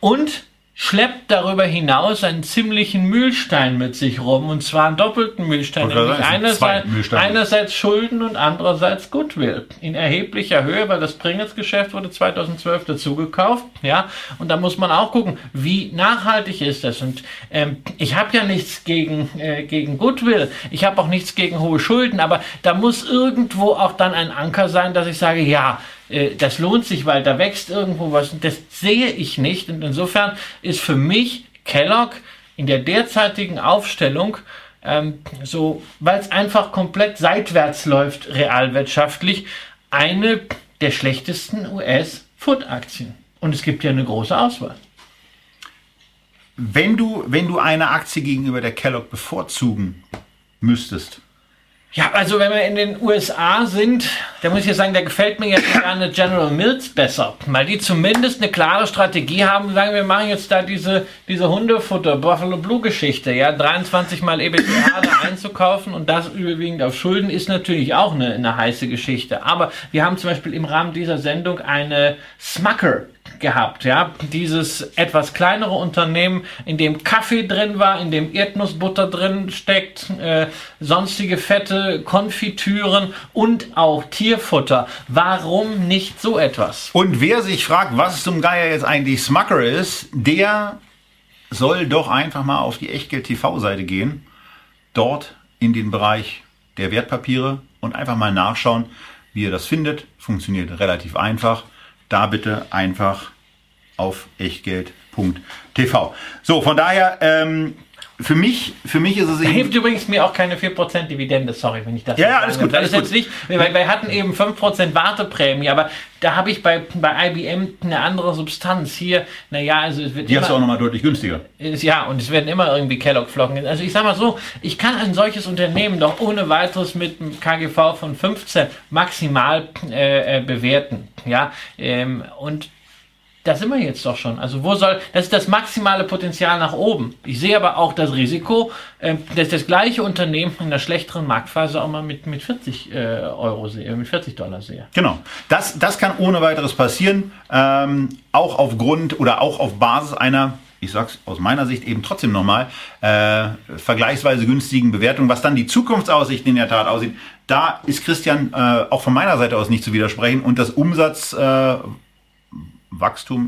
und schleppt darüber hinaus einen ziemlichen Mühlstein mit sich rum. Und zwar einen doppelten Mühlstein. Nämlich einerseits, einerseits Schulden und andererseits Goodwill. In erheblicher Höhe, weil das Pringles-Geschäft wurde 2012 dazugekauft. Ja, und da muss man auch gucken, wie nachhaltig ist das. Und ähm, ich habe ja nichts gegen, äh, gegen Goodwill. Ich habe auch nichts gegen hohe Schulden. Aber da muss irgendwo auch dann ein Anker sein, dass ich sage, ja, äh, das lohnt sich, weil da wächst irgendwo was. Das sehe ich nicht. Und insofern ist für mich Kellogg in der derzeitigen Aufstellung ähm, so, weil es einfach komplett seitwärts läuft, realwirtschaftlich, eine der schlechtesten US-Food-Aktien. Und es gibt ja eine große Auswahl. Wenn du, wenn du eine Aktie gegenüber der Kellogg bevorzugen müsstest, Ja, also wenn wir in den USA sind, da muss ich ja sagen, da gefällt mir jetzt gerne General Mills besser, weil die zumindest eine klare Strategie haben, sagen wir machen jetzt da diese, diese Hundefutter, Buffalo Blue Geschichte, ja, 23 mal EBITDA da einzukaufen und das überwiegend auf Schulden ist natürlich auch eine, eine heiße Geschichte. Aber wir haben zum Beispiel im Rahmen dieser Sendung eine Smucker gehabt, ja, dieses etwas kleinere Unternehmen, in dem Kaffee drin war, in dem Erdnussbutter drin steckt, äh, sonstige Fette, Konfitüren und auch Tierfutter. Warum nicht so etwas? Und wer sich fragt, was zum Geier jetzt eigentlich Smucker ist, der soll doch einfach mal auf die Echtgeld TV-Seite gehen, dort in den Bereich der Wertpapiere und einfach mal nachschauen, wie ihr das findet. Funktioniert relativ einfach. Da bitte einfach auf echtgeld.tv. So, von daher, ähm, für mich, für mich ist es eben, hilft übrigens mir auch keine 4% Dividende, sorry, wenn ich das Ja, ja, alles gut, Das alles jetzt gut. nicht, weil wir hatten eben 5% Warteprämie, aber da habe ich bei, bei IBM eine andere Substanz. Hier, naja, also es wird die hast du auch immer, nochmal deutlich günstiger. ist, ja, und es werden immer irgendwie Kellogg-Flocken. Also ich sag mal so, ich kann ein solches Unternehmen doch ohne weiteres mit einem KGV von 15 maximal äh, äh, bewerten. Ja, ähm, und da sind wir jetzt doch schon. Also wo soll, das ist das maximale Potenzial nach oben. Ich sehe aber auch das Risiko, äh, dass das gleiche Unternehmen in einer schlechteren Marktphase auch mal mit, mit 40 äh, Euro sehe, mit 40 Dollar sehe. Genau. Das, das kann ohne weiteres passieren. Ähm, auch aufgrund oder auch auf Basis einer, ich sag's aus meiner Sicht eben trotzdem nochmal, äh, vergleichsweise günstigen Bewertung. Was dann die Zukunftsaussichten in der Tat aussieht, da ist Christian äh, auch von meiner Seite aus nicht zu widersprechen. Und das Umsatz. Äh,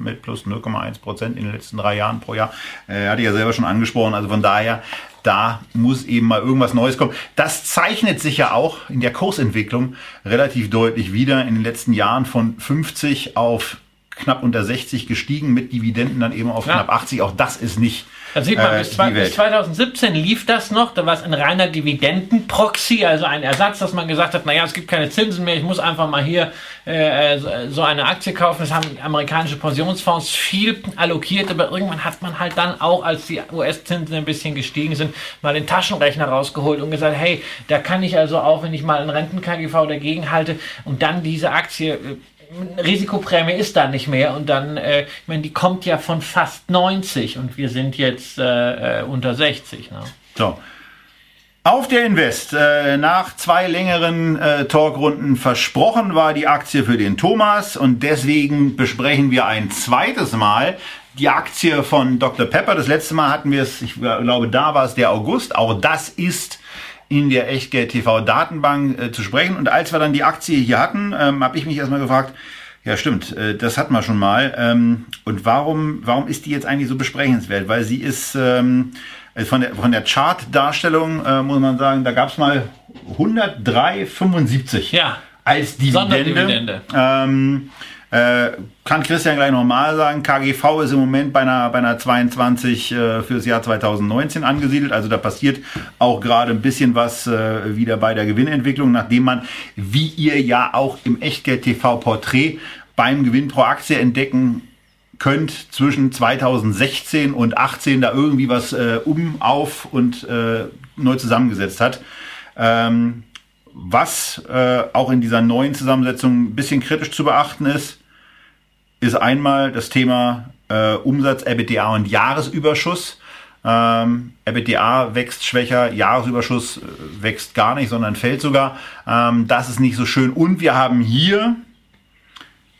mit plus 0,1 Prozent in den letzten drei Jahren pro Jahr. Äh, hatte ich ja selber schon angesprochen. Also von daher, da muss eben mal irgendwas Neues kommen. Das zeichnet sich ja auch in der Kursentwicklung relativ deutlich wieder. In den letzten Jahren von 50 auf knapp unter 60 gestiegen, mit Dividenden dann eben auf Ja. knapp 80. Auch das ist nicht Da sieht man, äh, bis, zwei, bis Welt. 2017 lief das noch, da war es ein reiner Dividendenproxy, also ein Ersatz, dass man gesagt hat, naja, es gibt keine Zinsen mehr, ich muss einfach mal hier äh, so- so eine Aktie kaufen. Das haben amerikanische Pensionsfonds viel allokiert, aber irgendwann hat man halt dann auch, als die US-Zinsen ein bisschen gestiegen sind, mal den Taschenrechner rausgeholt und gesagt, hey, da kann ich also auch, wenn ich mal einen Renten-KGV dagegen halte und dann diese Aktie... Risikoprämie ist da nicht mehr und dann, äh, ich meine, die kommt ja von fast 90 und wir sind jetzt äh, äh, unter 60. Ne? So. Auf der Invest, äh, nach zwei längeren äh, Talkrunden versprochen war die Aktie für den Thomas und deswegen besprechen wir ein zweites Mal die Aktie von Dr. Pepper. Das letzte Mal hatten wir es, ich glaube, da war es der August. Auch das ist in der Echtgeld TV Datenbank äh, zu sprechen. Und als wir dann die Aktie hier hatten, ähm, habe ich mich erstmal gefragt, ja, stimmt. äh, Das hatten wir schon mal. Ähm, Und warum, warum ist die jetzt eigentlich so besprechenswert? Weil sie ist ähm, von der, von der Chart-Darstellung, äh, muss man sagen, da gab es mal 103,75 Ja. als Dividende. Sonderdividende. Ähm, äh, kann Christian gleich nochmal sagen, KGV ist im Moment bei einer, bei einer 22 äh, fürs Jahr 2019 angesiedelt. Also da passiert auch gerade ein bisschen was äh, wieder bei der Gewinnentwicklung, nachdem man, wie ihr ja auch im Echtgeld TV Porträt beim Gewinn pro Aktie entdecken könnt, zwischen 2016 und 18 da irgendwie was äh, um, auf und äh, neu zusammengesetzt hat. Ähm, was äh, auch in dieser neuen Zusammensetzung ein bisschen kritisch zu beachten ist, ist einmal das Thema äh, Umsatz, EBITDA und Jahresüberschuss. Ähm, EBITDA wächst schwächer, Jahresüberschuss äh, wächst gar nicht, sondern fällt sogar. Ähm, das ist nicht so schön. Und wir haben hier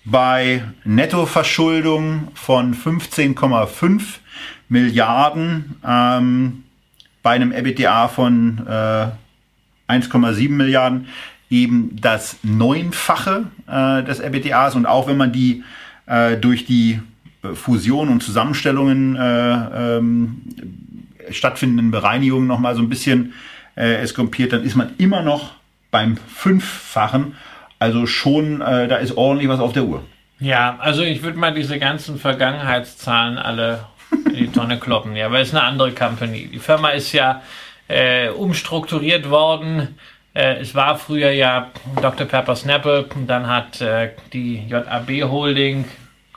bei Nettoverschuldung von 15,5 Milliarden, ähm, bei einem EBITDA von äh, 1,7 Milliarden eben das Neunfache äh, des EBITDAs und auch wenn man die äh, durch die äh, Fusion und Zusammenstellungen äh, ähm, stattfindenden Bereinigungen nochmal so ein bisschen äh, eskompiert, dann ist man immer noch beim Fünffachen. Also schon, äh, da ist ordentlich was auf der Uhr. Ja, also ich würde mal diese ganzen Vergangenheitszahlen alle in die Tonne kloppen, ja, weil es eine andere Company. Die Firma ist ja äh, umstrukturiert worden. Äh, es war früher ja Dr. Pepper Snapple, dann hat äh, die JAB Holding,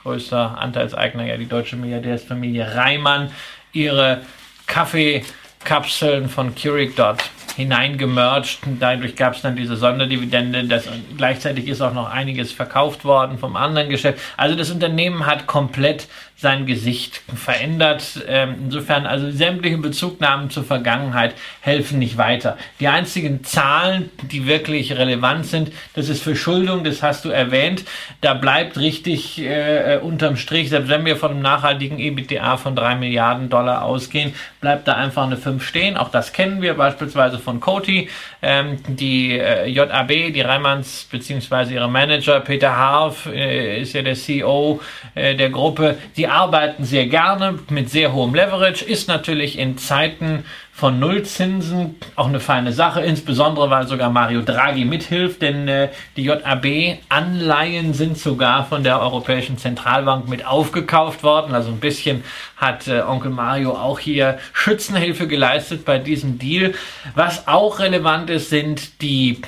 größter Anteilseigner ja die deutsche Milliardärsfamilie Reimann, ihre Kaffeekapseln von Keurig dort hineingemerged. Dadurch gab es dann diese Sonderdividende. Das, gleichzeitig ist auch noch einiges verkauft worden vom anderen Geschäft. Also das Unternehmen hat komplett sein Gesicht verändert. Ähm, insofern, also sämtliche Bezugnahmen zur Vergangenheit helfen nicht weiter. Die einzigen Zahlen, die wirklich relevant sind, das ist Verschuldung, das hast du erwähnt. Da bleibt richtig äh, unterm Strich, selbst wenn wir von einem nachhaltigen EBITDA von drei Milliarden Dollar ausgehen, bleibt da einfach eine 5 stehen. Auch das kennen wir beispielsweise von Coty. Ähm, die äh, JAB, die Reimanns beziehungsweise ihre Manager, Peter Harf äh, ist ja der CEO äh, der Gruppe, die arbeiten sehr gerne mit sehr hohem Leverage, ist natürlich in Zeiten von Nullzinsen auch eine feine Sache, insbesondere weil sogar Mario Draghi mithilft, denn äh, die JAB-Anleihen sind sogar von der Europäischen Zentralbank mit aufgekauft worden. Also ein bisschen hat äh, Onkel Mario auch hier Schützenhilfe geleistet bei diesem Deal. Was auch relevant ist, sind die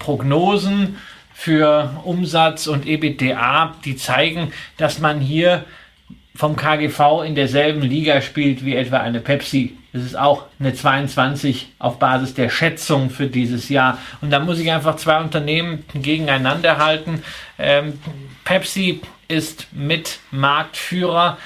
Prognosen für Umsatz und EBITDA, die zeigen, dass man hier vom KGV in derselben Liga spielt wie etwa eine Pepsi. Das ist auch eine 22 auf Basis der Schätzung für dieses Jahr. Und da muss ich einfach zwei Unternehmen gegeneinander halten. Ähm, Pepsi ist mit Marktführer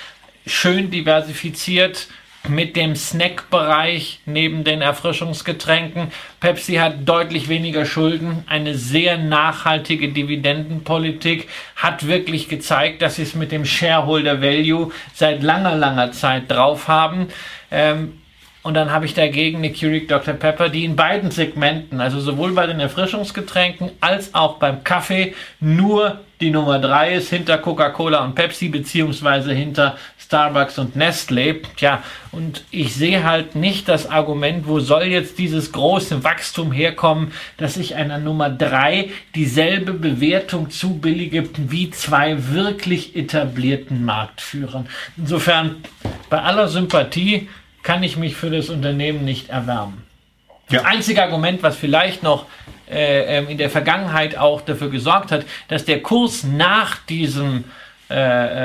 schön diversifiziert mit dem Snackbereich neben den Erfrischungsgetränken. Pepsi hat deutlich weniger Schulden, eine sehr nachhaltige Dividendenpolitik, hat wirklich gezeigt, dass sie es mit dem Shareholder Value seit langer, langer Zeit drauf haben. Ähm, und dann habe ich dagegen eine Keurig Dr. Pepper, die in beiden Segmenten, also sowohl bei den Erfrischungsgetränken als auch beim Kaffee, nur die Nummer drei ist hinter Coca-Cola und Pepsi, beziehungsweise hinter Starbucks und Nestle. Tja, und ich sehe halt nicht das Argument, wo soll jetzt dieses große Wachstum herkommen, dass ich einer Nummer drei dieselbe Bewertung zubillige wie zwei wirklich etablierten Marktführern. Insofern, bei aller Sympathie, kann ich mich für das Unternehmen nicht erwärmen. Ja. Das einzige Argument, was vielleicht noch äh, ähm, in der Vergangenheit auch dafür gesorgt hat, dass der Kurs nach diesem äh,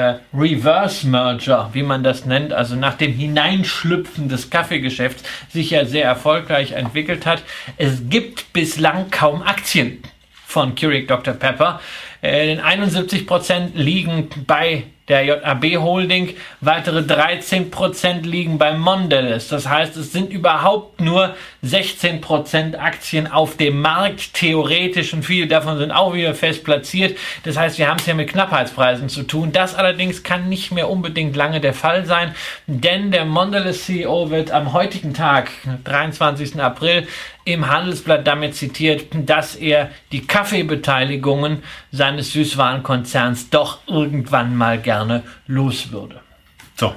äh, Reverse Merger, wie man das nennt, also nach dem Hineinschlüpfen des Kaffeegeschäfts, sich ja sehr erfolgreich entwickelt hat. Es gibt bislang kaum Aktien von Keurig Dr. Pepper. Äh, 71% liegen bei der JAB Holding, weitere 13% liegen bei Mondelez. Das heißt, es sind überhaupt nur 16% Aktien auf dem Markt, theoretisch, und viele davon sind auch wieder fest platziert. Das heißt, wir haben es ja mit Knappheitspreisen zu tun. Das allerdings kann nicht mehr unbedingt lange der Fall sein, denn der Mondelez CEO wird am heutigen Tag, 23. April, im Handelsblatt damit zitiert, dass er die Kaffeebeteiligungen seines Süßwarenkonzerns doch irgendwann mal gerne los würde. So.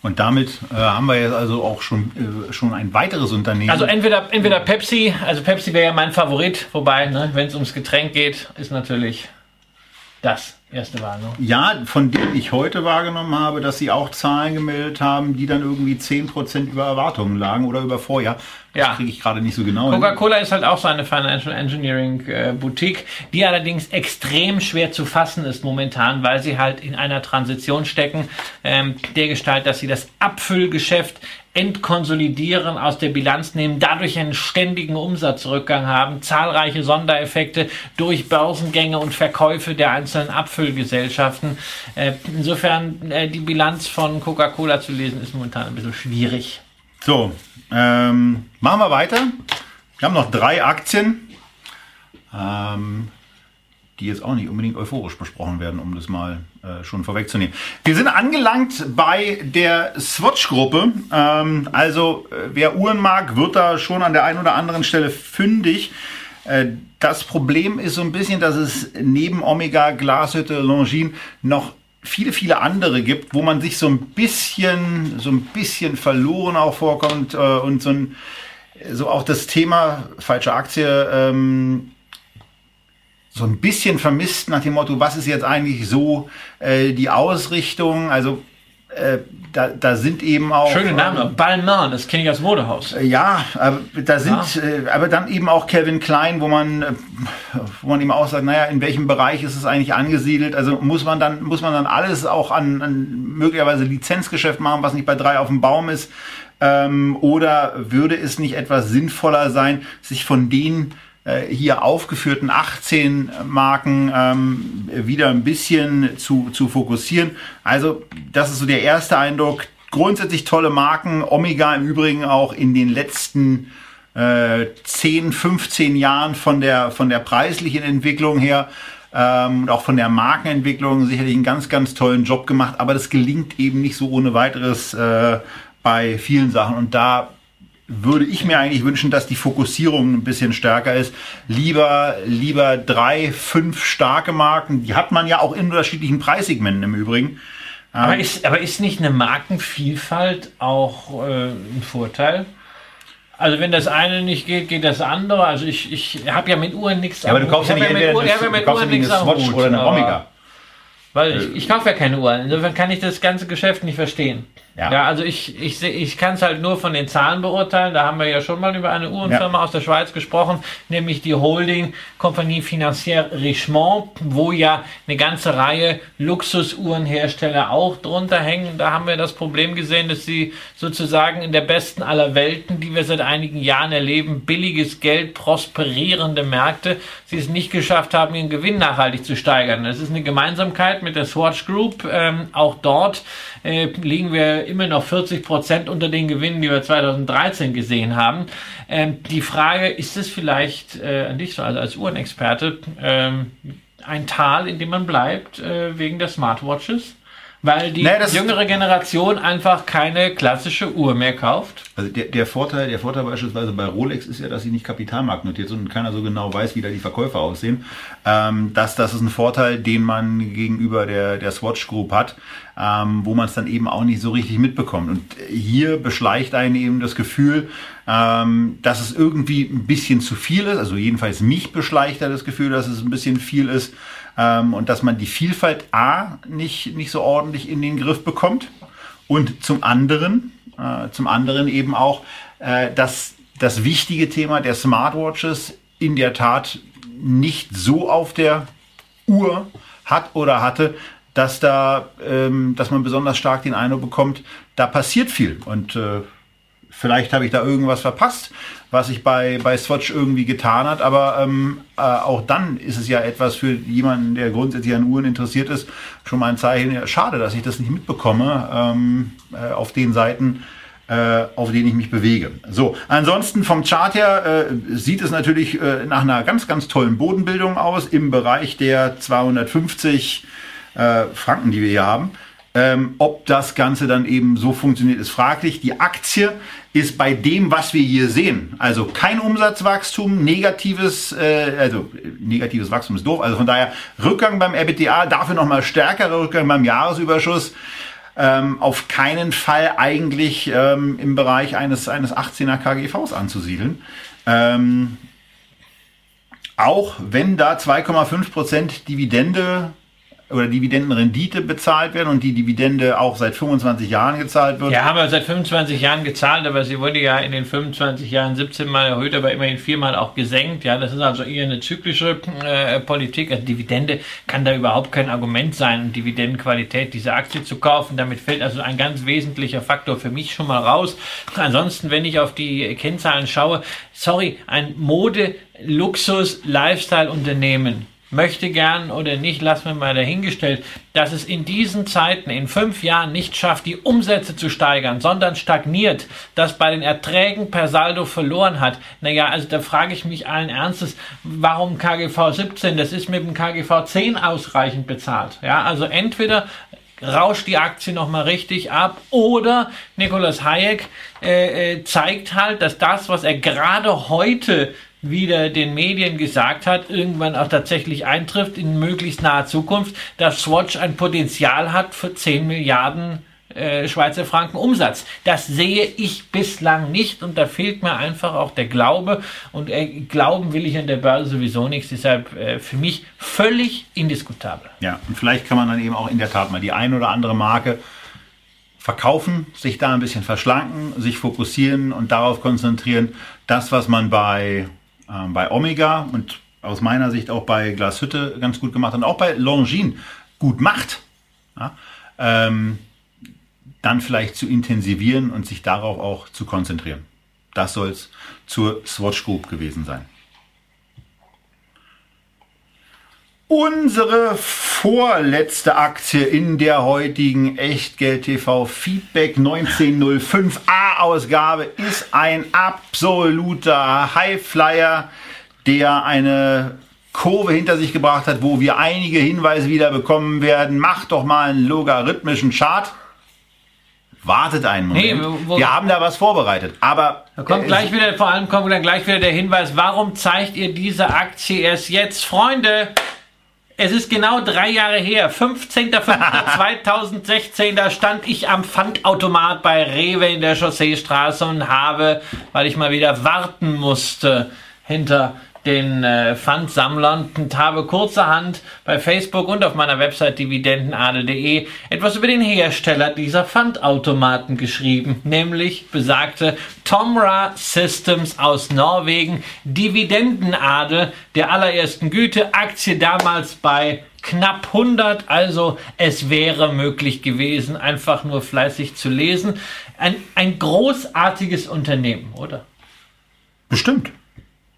Und damit äh, haben wir jetzt also auch schon, äh, schon ein weiteres Unternehmen. Also entweder, entweder Pepsi, also Pepsi wäre ja mein Favorit, wobei, ne, wenn es ums Getränk geht, ist natürlich das erste Warnung. Ja, von dem ich heute wahrgenommen habe, dass sie auch Zahlen gemeldet haben, die dann irgendwie 10% über Erwartungen lagen oder über Vorjahr. Das ja. kriege ich gerade nicht so genau. Coca-Cola ist halt auch so eine Financial Engineering äh, Boutique, die allerdings extrem schwer zu fassen ist momentan, weil sie halt in einer Transition stecken, ähm, der Gestalt, dass sie das Abfüllgeschäft entkonsolidieren, aus der Bilanz nehmen, dadurch einen ständigen Umsatzrückgang haben, zahlreiche Sondereffekte durch Börsengänge und Verkäufe der einzelnen Abfüllgesellschaften. Äh, insofern äh, die Bilanz von Coca-Cola zu lesen ist momentan ein bisschen schwierig. So, ähm, machen wir weiter. Wir haben noch drei Aktien. Ähm, die jetzt auch nicht unbedingt euphorisch besprochen werden, um das mal äh, schon vorwegzunehmen. Wir sind angelangt bei der Swatch-Gruppe. Ähm, also äh, wer Uhren mag, wird da schon an der einen oder anderen Stelle fündig. Äh, das Problem ist so ein bisschen, dass es neben Omega, Glashütte, Longines noch viele, viele andere gibt, wo man sich so ein bisschen, so ein bisschen verloren auch vorkommt äh, und so ein, so auch das Thema falsche Aktie ähm, so ein bisschen vermisst nach dem Motto, was ist jetzt eigentlich so äh, die Ausrichtung? Also äh, da, da sind eben auch. Schöne Name, ähm, Balmain, das kenne ich als Modehaus. Äh, ja, aber da sind, ja. äh, aber dann eben auch Kevin Klein, wo man, äh, wo man eben auch sagt, naja, in welchem Bereich ist es eigentlich angesiedelt? Also muss man dann, muss man dann alles auch an, an möglicherweise Lizenzgeschäft machen, was nicht bei drei auf dem Baum ist? Ähm, oder würde es nicht etwas sinnvoller sein, sich von den äh, hier aufgeführten 18 Marken ähm, wieder ein bisschen zu, zu fokussieren. Also das ist so der erste Eindruck. Grundsätzlich tolle Marken. Omega im Übrigen auch in den letzten äh, 10, 15 Jahren von der, von der preislichen Entwicklung her ähm, und auch von der Markenentwicklung sicherlich einen ganz, ganz tollen Job gemacht. Aber das gelingt eben nicht so ohne weiteres äh, bei vielen Sachen. Und da würde ich mir eigentlich wünschen, dass die Fokussierung ein bisschen stärker ist. Lieber, lieber drei, fünf starke Marken. Die hat man ja auch in unterschiedlichen Preissegmenten im Übrigen. Aber ähm, ist, aber ist nicht eine Markenvielfalt auch äh, ein Vorteil? Also wenn das eine nicht geht, geht das andere. Also ich, ich habe ja mit Uhren nichts ja, aber du kaufst ja nicht mit, Uhren, eine, mit Uhren nichts Swatch oder eine Omega. Weil ich, ich kaufe ja keine Uhren. Insofern kann ich das ganze Geschäft nicht verstehen. Ja. ja, also ich, ich, ich kann es halt nur von den Zahlen beurteilen. Da haben wir ja schon mal über eine Uhrenfirma ja. aus der Schweiz gesprochen, nämlich die Holding Compagnie Financière Richemont, wo ja eine ganze Reihe Luxusuhrenhersteller auch drunter hängen. Da haben wir das Problem gesehen, dass sie sozusagen in der besten aller Welten, die wir seit einigen Jahren erleben, billiges Geld, prosperierende Märkte, sie es nicht geschafft haben, ihren Gewinn nachhaltig zu steigern. Das ist eine Gemeinsamkeit mit der Swatch Group. Ähm, auch dort äh, liegen wir immer noch 40 Prozent unter den Gewinnen, die wir 2013 gesehen haben. Ähm, die Frage, ist es vielleicht äh, an dich so, also als Uhrenexperte, ähm, ein Tal, in dem man bleibt, äh, wegen der Smartwatches? Weil die naja, jüngere Generation einfach keine klassische Uhr mehr kauft. Also der, der, Vorteil, der Vorteil beispielsweise bei Rolex ist ja, dass sie nicht kapitalmarktnotiert sind und keiner so genau weiß, wie da die Verkäufer aussehen. Ähm, das, das ist ein Vorteil, den man gegenüber der, der Swatch Group hat, ähm, wo man es dann eben auch nicht so richtig mitbekommt. Und hier beschleicht einen eben das Gefühl, ähm, dass es irgendwie ein bisschen zu viel ist. Also jedenfalls mich beschleicht da das Gefühl, dass es ein bisschen viel ist ähm, und dass man die Vielfalt A nicht, nicht so ordentlich in den Griff bekommt. Und zum anderen, äh, zum anderen eben auch, äh, dass das wichtige Thema der Smartwatches in der Tat nicht so auf der Uhr hat oder hatte, dass da, ähm, dass man besonders stark den Eindruck bekommt, da passiert viel. Und äh, vielleicht habe ich da irgendwas verpasst, was sich bei, bei Swatch irgendwie getan hat, aber ähm, äh, auch dann ist es ja etwas für jemanden, der grundsätzlich an Uhren interessiert ist, schon mal ein Zeichen, ja, schade, dass ich das nicht mitbekomme ähm, äh, auf den Seiten, äh, auf denen ich mich bewege. So, ansonsten vom Chart her äh, sieht es natürlich äh, nach einer ganz, ganz tollen Bodenbildung aus im Bereich der 250 äh, Franken, die wir hier haben. Ähm, ob das Ganze dann eben so funktioniert, ist fraglich. Die Aktie ist bei dem, was wir hier sehen, also kein Umsatzwachstum, negatives, äh, also negatives Wachstum ist doof, also von daher Rückgang beim EBITDA, dafür nochmal stärkerer Rückgang beim Jahresüberschuss. Ähm, auf keinen Fall eigentlich ähm, im Bereich eines, eines 18er KGVs anzusiedeln. Ähm, auch wenn da 2,5% Dividende oder Dividendenrendite bezahlt werden und die Dividende auch seit 25 Jahren gezahlt wird. Ja, haben wir seit 25 Jahren gezahlt, aber sie wurde ja in den 25 Jahren 17 Mal erhöht, aber immerhin viermal auch gesenkt. Ja, das ist also eher eine zyklische äh, Politik. Also Dividende kann da überhaupt kein Argument sein, Dividendenqualität dieser Aktie zu kaufen. Damit fällt also ein ganz wesentlicher Faktor für mich schon mal raus. Ansonsten, wenn ich auf die Kennzahlen schaue, sorry, ein Mode, Luxus, Lifestyle-Unternehmen möchte gern oder nicht, lassen wir mal dahingestellt, dass es in diesen Zeiten, in fünf Jahren nicht schafft, die Umsätze zu steigern, sondern stagniert, das bei den Erträgen per Saldo verloren hat. Naja, also da frage ich mich allen Ernstes, warum KGV 17? Das ist mit dem KGV 10 ausreichend bezahlt. Ja, also entweder rauscht die Aktie nochmal richtig ab oder Nicolas Hayek äh, äh, zeigt halt, dass das, was er gerade heute wieder den Medien gesagt hat, irgendwann auch tatsächlich eintrifft in möglichst naher Zukunft, dass Swatch ein Potenzial hat für 10 Milliarden äh, Schweizer Franken Umsatz. Das sehe ich bislang nicht und da fehlt mir einfach auch der Glaube und äh, Glauben will ich an der Börse sowieso nichts, deshalb äh, für mich völlig indiskutabel. Ja, und vielleicht kann man dann eben auch in der Tat mal die ein oder andere Marke verkaufen, sich da ein bisschen verschlanken, sich fokussieren und darauf konzentrieren, das, was man bei ähm, bei Omega und aus meiner Sicht auch bei Glashütte ganz gut gemacht und auch bei Longines gut macht, ja, ähm, dann vielleicht zu intensivieren und sich darauf auch zu konzentrieren. Das soll es zur Swatch Group gewesen sein. Unsere vorletzte Aktie in der heutigen Echtgeld TV Feedback 1905a Ausgabe ist ein absoluter Highflyer, der eine Kurve hinter sich gebracht hat, wo wir einige Hinweise wieder bekommen werden. Macht doch mal einen logarithmischen Chart. Wartet einen Moment. Nee, wir haben da was vorbereitet. Aber da kommt gleich wieder, vor allem kommt dann gleich wieder der Hinweis, warum zeigt ihr diese Aktie erst jetzt, Freunde? Es ist genau drei Jahre her, 15.05.2016, da stand ich am Pfandautomat bei Rewe in der Chausseestraße und habe, weil ich mal wieder warten musste, hinter den äh, Pfandsammlern und habe kurzerhand bei Facebook und auf meiner Website dividendenadel.de etwas über den Hersteller dieser Pfandautomaten geschrieben, nämlich besagte Tomra Systems aus Norwegen, Dividendenadel der allerersten Güte, Aktie damals bei knapp 100, also es wäre möglich gewesen, einfach nur fleißig zu lesen. Ein, ein großartiges Unternehmen, oder? Bestimmt.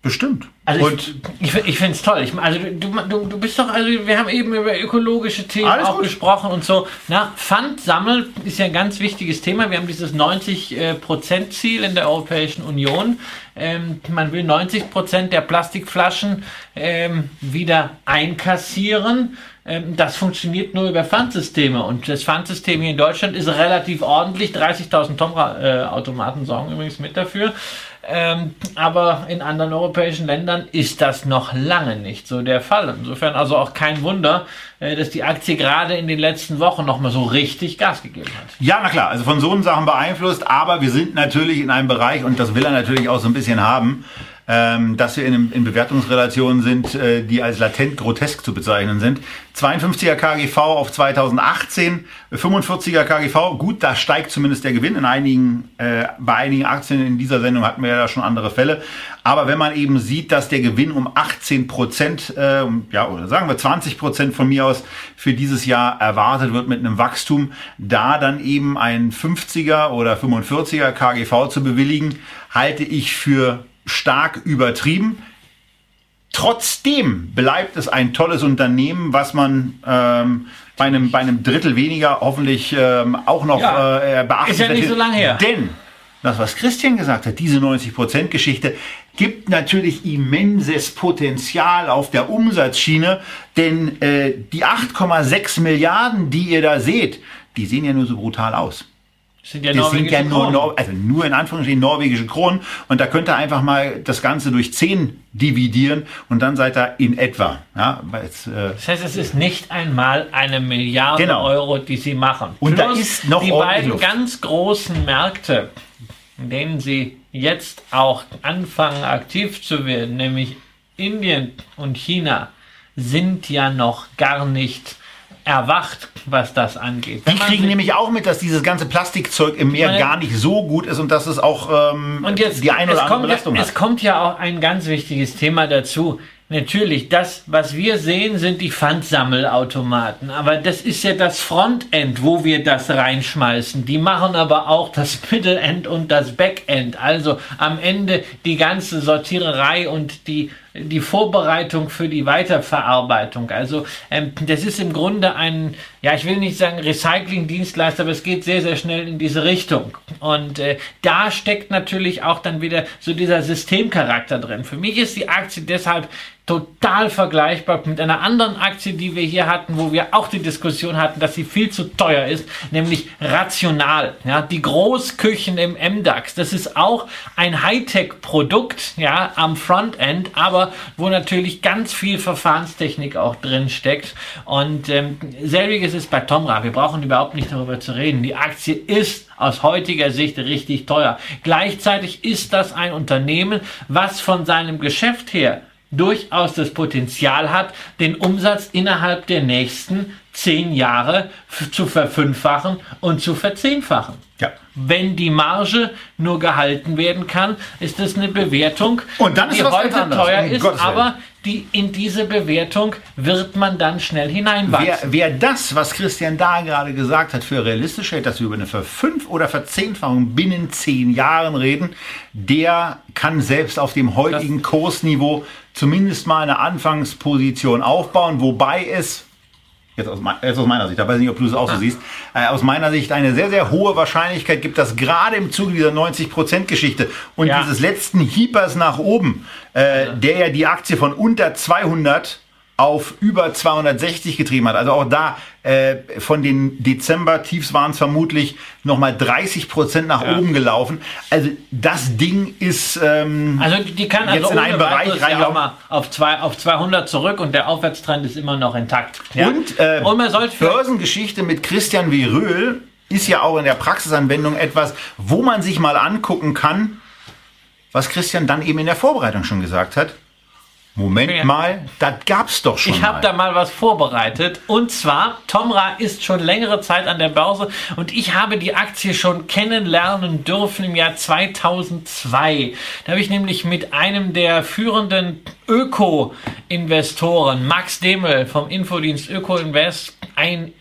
Bestimmt. Also und ich, ich, ich finde es toll. Ich, also du, du, du bist doch, also wir haben eben über ökologische Themen auch gut. gesprochen und so. Na, Pfand sammeln ist ja ein ganz wichtiges Thema. Wir haben dieses 90%-Ziel in der Europäischen Union. Ähm, man will 90% der Plastikflaschen ähm, wieder einkassieren. Ähm, das funktioniert nur über Pfandsysteme und das Pfandsystem hier in Deutschland ist relativ ordentlich. 30.000 Tomra-Automaten sorgen übrigens mit dafür. Ähm, aber in anderen europäischen Ländern ist das noch lange nicht so der Fall. Insofern also auch kein Wunder, äh, dass die Aktie gerade in den letzten Wochen noch mal so richtig Gas gegeben hat. Ja, na klar, also von so Sachen beeinflusst, aber wir sind natürlich in einem Bereich und das will er natürlich auch so ein bisschen haben, ähm, dass wir in, in Bewertungsrelationen sind, äh, die als latent grotesk zu bezeichnen sind. 52er KGV auf 2018, 45er KGV, gut, da steigt zumindest der Gewinn. In einigen, äh, bei einigen Aktien in dieser Sendung hatten wir ja schon andere Fälle. Aber wenn man eben sieht, dass der Gewinn um 18 Prozent, äh, ja, oder sagen wir 20 Prozent von mir aus für dieses Jahr erwartet wird mit einem Wachstum, da dann eben ein 50er oder 45er KGV zu bewilligen, halte ich für stark übertrieben. Trotzdem bleibt es ein tolles Unternehmen, was man ähm, bei, einem, bei einem Drittel weniger hoffentlich ähm, auch noch ja, äh, beachten Ist ja nicht so lange her. Denn das, was Christian gesagt hat, diese 90%-Geschichte, gibt natürlich immenses Potenzial auf der Umsatzschiene, denn äh, die 8,6 Milliarden, die ihr da seht, die sehen ja nur so brutal aus. Sind ja das sind ja nur, Nor also nur in Anführungsstrichen norwegische Kronen. Und da könnt ihr einfach mal das Ganze durch 10 dividieren und dann seid ihr in etwa. Ja, jetzt, äh das heißt, es ist nicht einmal eine Milliarde genau. Euro, die sie machen. Und Plus da ist noch die beiden Luft. ganz großen Märkte, in denen sie jetzt auch anfangen aktiv zu werden, nämlich Indien und China, sind ja noch gar nicht erwacht, was das angeht. Die kriegen nämlich auch mit, dass dieses ganze Plastikzeug im Meer gar nicht so gut ist und dass es auch ähm, und jetzt, die eine oder andere Belastung ja, hat. Es kommt ja auch ein ganz wichtiges Thema dazu. Natürlich, das, was wir sehen, sind die Pfandsammelautomaten. Aber das ist ja das Frontend, wo wir das reinschmeißen. Die machen aber auch das Mittelend und das Backend. Also am Ende die ganze Sortiererei und die die Vorbereitung für die Weiterverarbeitung. Also ähm, das ist im Grunde ein, ja, ich will nicht sagen Recycling-Dienstleister, aber es geht sehr, sehr schnell in diese Richtung. Und äh, da steckt natürlich auch dann wieder so dieser Systemcharakter drin. Für mich ist die Aktie deshalb total vergleichbar mit einer anderen Aktie, die wir hier hatten, wo wir auch die Diskussion hatten, dass sie viel zu teuer ist, nämlich rational. Ja, die Großküchen im MDAX, das ist auch ein Hightech-Produkt, ja, am Frontend, aber wo natürlich ganz viel Verfahrenstechnik auch drin steckt. Und ähm, selbiges ist bei Tomra. Wir brauchen überhaupt nicht darüber zu reden. Die Aktie ist aus heutiger Sicht richtig teuer. Gleichzeitig ist das ein Unternehmen, was von seinem Geschäft her durchaus das Potenzial hat, den Umsatz innerhalb der nächsten zehn Jahre zu verfünffachen und zu verzehnfachen. Ja. Wenn die Marge nur gehalten werden kann, ist das eine Bewertung, die heute teuer ist, aber die, in diese Bewertung wird man dann schnell hineinwachsen. Wer, wer das, was Christian da gerade gesagt hat, für realistisch hält, dass wir über eine Verfünf- oder Verzehnfachung binnen zehn Jahren reden, der kann selbst auf dem heutigen das Kursniveau zumindest mal eine Anfangsposition aufbauen, wobei es Jetzt aus, jetzt aus, meiner Sicht, ich weiß nicht, ob du es auch so ah. siehst, äh, aus meiner Sicht eine sehr, sehr hohe Wahrscheinlichkeit gibt, dass gerade im Zuge dieser 90%-Geschichte und ja. dieses letzten Hiepers nach oben, äh, der ja die Aktie von unter 200 auf über 260 getrieben hat. Also auch da äh, von den Dezember-Tiefs waren es vermutlich nochmal 30 Prozent nach ja. oben gelaufen. Also das Ding ist ähm, also die kann also jetzt in einen Bereich rein ja auf, zwei, auf 200 zurück und der Aufwärtstrend ist immer noch intakt. Ja? Und, äh, und man sollte Börsengeschichte mit Christian W. Röhl ist ja auch in der Praxisanwendung etwas, wo man sich mal angucken kann, was Christian dann eben in der Vorbereitung schon gesagt hat. Moment ja. mal, das gab's doch schon. Ich habe da mal was vorbereitet. Und zwar, Tomra ist schon längere Zeit an der Börse und ich habe die Aktie schon kennenlernen dürfen im Jahr 2002. Da habe ich nämlich mit einem der führenden Öko-Investoren, Max Demel vom Infodienst Öko Invest, ein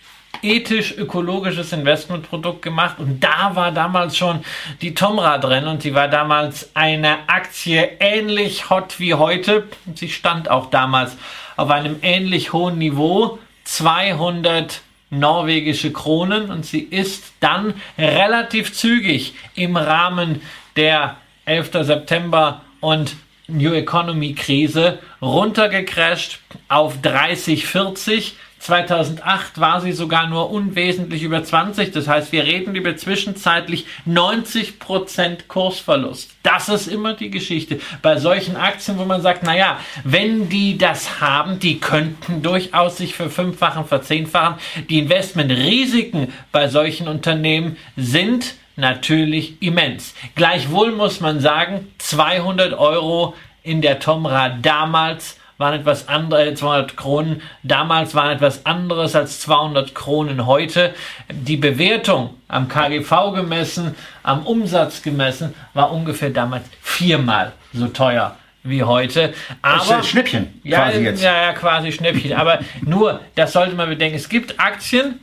ethisch-ökologisches Investmentprodukt gemacht und da war damals schon die Tomra drin und sie war damals eine Aktie ähnlich hot wie heute. Sie stand auch damals auf einem ähnlich hohen Niveau, 200 norwegische Kronen und sie ist dann relativ zügig im Rahmen der 11. September und New Economy Krise runtergecrasht auf 30, 40 2008 war sie sogar nur unwesentlich über 20. Das heißt, wir reden über zwischenzeitlich 90% Kursverlust. Das ist immer die Geschichte. Bei solchen Aktien, wo man sagt, naja, wenn die das haben, die könnten durchaus sich verfünffachen, verzehnfachen. Die Investmentrisiken bei solchen Unternehmen sind natürlich immens. Gleichwohl muss man sagen, 200 Euro in der Tomra damals waren etwas andere, 200 Kronen damals waren etwas anderes als 200 Kronen heute. Die Bewertung am KGV gemessen, am Umsatz gemessen, war ungefähr damals viermal so teuer wie heute. Aber Schnäppchen ja, quasi jetzt. Ja, ja, quasi Schnäppchen. Aber nur, das sollte man bedenken. Es gibt Aktien,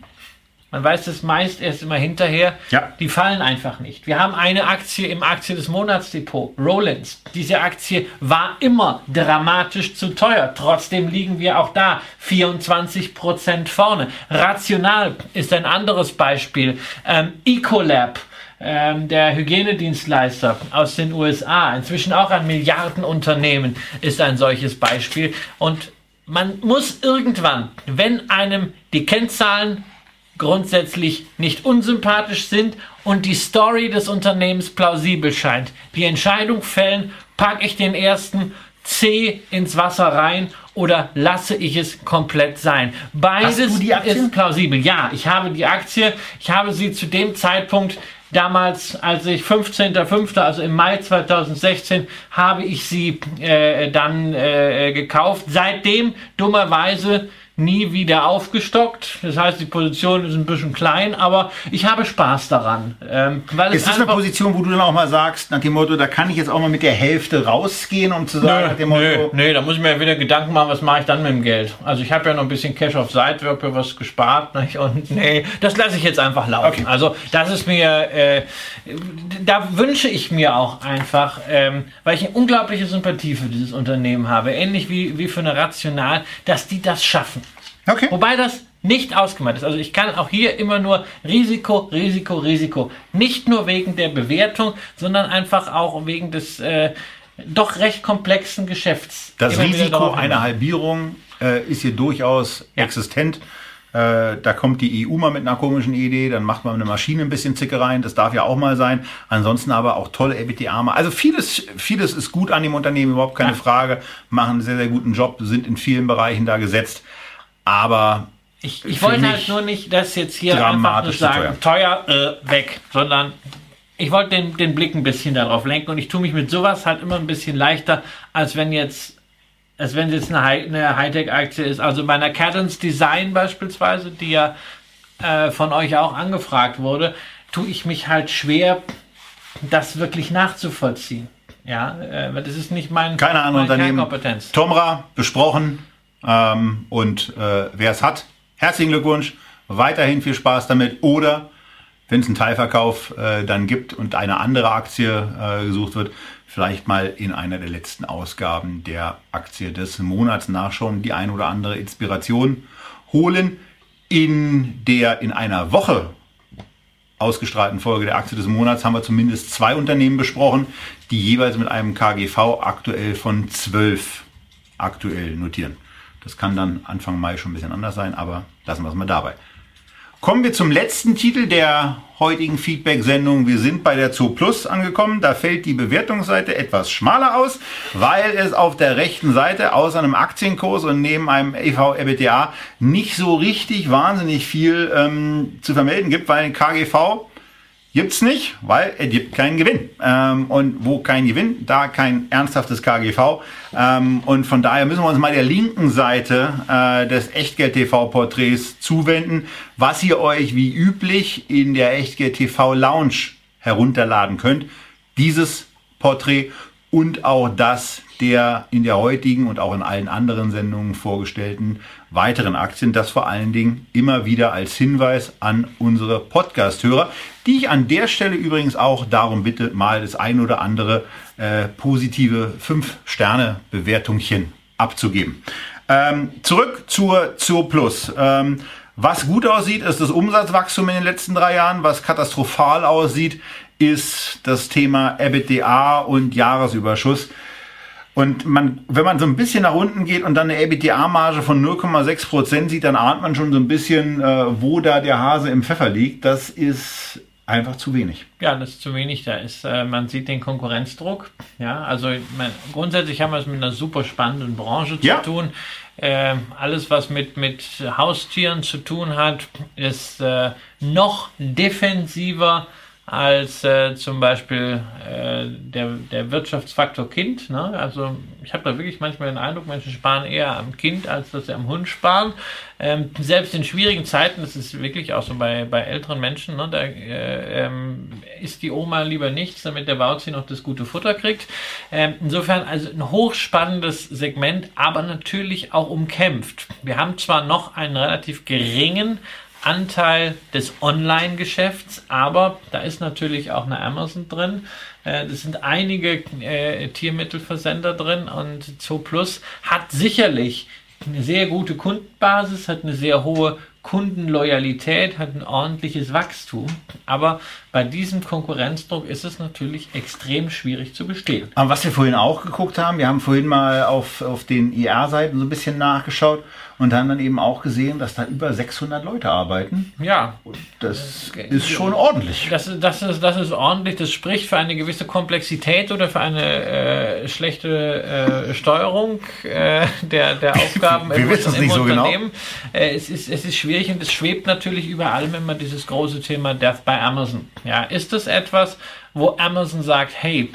man weiß das meist erst immer hinterher. Ja. Die fallen einfach nicht. Wir haben eine Aktie im Aktie des Monatsdepot, Rollins. Diese Aktie war immer dramatisch zu teuer. Trotzdem liegen wir auch da 24 Prozent vorne. Rational ist ein anderes Beispiel. Ähm, Ecolab. Ähm, der Hygienedienstleister aus den USA, inzwischen auch ein Milliardenunternehmen, ist ein solches Beispiel. Und man muss irgendwann, wenn einem die Kennzahlen grundsätzlich nicht unsympathisch sind und die Story des Unternehmens plausibel scheint. Die Entscheidung fällen, packe ich den ersten C ins Wasser rein oder lasse ich es komplett sein. Beides ist plausibel. Ja, ich habe die Aktie, ich habe sie zu dem Zeitpunkt damals, als ich 15.05., also im Mai 2016, habe ich sie äh, dann äh, gekauft. Seitdem dummerweise nie wieder aufgestockt. Das heißt, die Position ist ein bisschen klein, aber ich habe Spaß daran. Ähm, weil ist das eine Position, wo du dann auch mal sagst, nach dem Motto, da kann ich jetzt auch mal mit der Hälfte rausgehen, um zu sagen, Nö, nach dem Motto, nö, nö, da muss ich mir wieder Gedanken machen, was mache ich dann mit dem Geld. Also ich habe ja noch ein bisschen Cash auf Seite, habe ja was gespart. Nicht? Und nee, das lasse ich jetzt einfach laufen. Okay. Also das ist mir, äh, da wünsche ich mir auch einfach, ähm, weil ich eine unglaubliche Sympathie für dieses Unternehmen habe, ähnlich wie, wie für eine Rational, dass die das schaffen. Okay. Wobei das nicht ausgemacht ist. Also ich kann auch hier immer nur Risiko, Risiko, Risiko. Nicht nur wegen der Bewertung, sondern einfach auch wegen des äh, doch recht komplexen Geschäfts. Das Risiko einer. Halbierung äh, ist hier durchaus Ja. existent. Äh, da kommt die EU mal mit einer komischen Idee, dann macht man eine Maschine ein bisschen Zickereien, das darf ja auch mal sein. Ansonsten aber auch tolle EBITDA. -Mar. Also vieles, vieles ist gut an dem Unternehmen, überhaupt keine Ja. Frage. Machen einen sehr, sehr guten Job, sind in vielen Bereichen da gesetzt. Aber Ich, ich wollte halt nur nicht, dass jetzt hier einfach nur sagen, teuer, äh, weg, sondern ich wollte den, den Blick ein bisschen darauf lenken und ich tue mich mit sowas halt immer ein bisschen leichter, als wenn jetzt, als wenn es jetzt eine, Hi- eine Hightech-Aktie ist. Also bei einer Cadence Design beispielsweise, die ja äh, von euch auch angefragt wurde, tue ich mich halt schwer, das wirklich nachzuvollziehen. Ja, äh, das ist nicht mein, keine andere meine Unternehmen. Kernkompetenz. Tomra besprochen ähm, und äh, wer es hat, herzlichen Glückwunsch, weiterhin viel Spaß damit oder wenn es einen Teilverkauf äh, dann gibt und eine andere Aktie äh, gesucht wird, vielleicht mal in einer der letzten Ausgaben der Aktie des Monats nachschauen, die ein oder andere Inspiration holen. In der in einer Woche ausgestrahlten Folge der Aktie des Monats haben wir zumindest zwei Unternehmen besprochen, die jeweils mit einem KGV aktuell von 12 aktuell notieren. Das kann dann Anfang Mai schon ein bisschen anders sein, aber lassen wir es mal dabei. Kommen wir zum letzten Titel der heutigen Feedback-Sendung. Wir sind bei der Zoo Plus angekommen. Da fällt die Bewertungsseite etwas schmaler aus, weil es auf der rechten Seite außer einem Aktienkurs und neben einem EV-EBITDA nicht so richtig wahnsinnig viel ähm, zu vermelden gibt, weil KGV Gibt's nicht, weil er gibt keinen Gewinn. Ähm, und wo kein Gewinn, da kein ernsthaftes KGV. Ähm, und von daher müssen wir uns mal der linken Seite äh, des Echtgeld-TV-Porträts zuwenden, was ihr euch wie üblich in der Echtgeld-TV-Lounge herunterladen könnt. Dieses Porträt und auch das der in der heutigen und auch in allen anderen Sendungen vorgestellten weiteren Aktien. Das vor allen Dingen immer wieder als Hinweis an unsere Podcast-Hörer, die ich an der Stelle übrigens auch darum bitte, mal das ein oder andere äh, positive 5-Sterne-Bewertungchen abzugeben. Ähm, zurück zur zur Plus. Ähm, was gut aussieht, ist das Umsatzwachstum in den letzten drei Jahren. Was katastrophal aussieht, ist das Thema EBITDA und Jahresüberschuss. Und man, wenn man so ein bisschen nach unten geht und dann eine EBITDA-Marge von 0,6 Prozent sieht, dann ahnt man schon so ein bisschen, äh, wo da der Hase im Pfeffer liegt. Das ist einfach zu wenig. Ja, das ist zu wenig. Da ist, äh, man sieht den Konkurrenzdruck. Ja, also man, grundsätzlich haben wir es mit einer super spannenden Branche zu Ja. tun. Ähm, alles, was mit, mit Haustieren zu tun hat, ist äh, noch defensiver als äh, zum Beispiel äh, der, der Wirtschaftsfaktor Kind. Ne? Also ich habe da wirklich manchmal den Eindruck, Menschen sparen eher am Kind, als dass sie am Hund sparen. Ähm, selbst in schwierigen Zeiten, das ist wirklich auch so bei, bei älteren Menschen, ne? da äh, ähm, isst die Oma lieber nichts, damit der Bauzi noch das gute Futter kriegt. Ähm, insofern also ein hochspannendes Segment, aber natürlich auch umkämpft. Wir haben zwar noch einen relativ geringen Anteil des Online-Geschäfts, aber da ist natürlich auch eine Amazon drin. Äh, Das sind einige äh, Tiermittelversender drin und Zooplus hat sicherlich eine sehr gute Kundenbasis, hat eine sehr hohe Kundenloyalität, hat ein ordentliches Wachstum. Aber bei diesem Konkurrenzdruck ist es natürlich extrem schwierig zu bestehen. Aber was wir vorhin auch geguckt haben, wir haben vorhin mal auf, auf den IR-Seiten so ein bisschen nachgeschaut und haben dann eben auch gesehen, dass da über 600 Leute arbeiten. Ja, Das ist schon ordentlich. Das, ist- das, ist, das ist ordentlich. Das spricht für eine gewisse Komplexität oder für eine äh, schlechte äh, Steuerung äh, der, der Aufgaben Wir im, wissen es nicht so genau. Äh, es, ist, es ist schwierig und es schwebt natürlich über allem immer dieses große Thema Death by Amazon. Ja, ist das etwas, wo Amazon sagt, hey,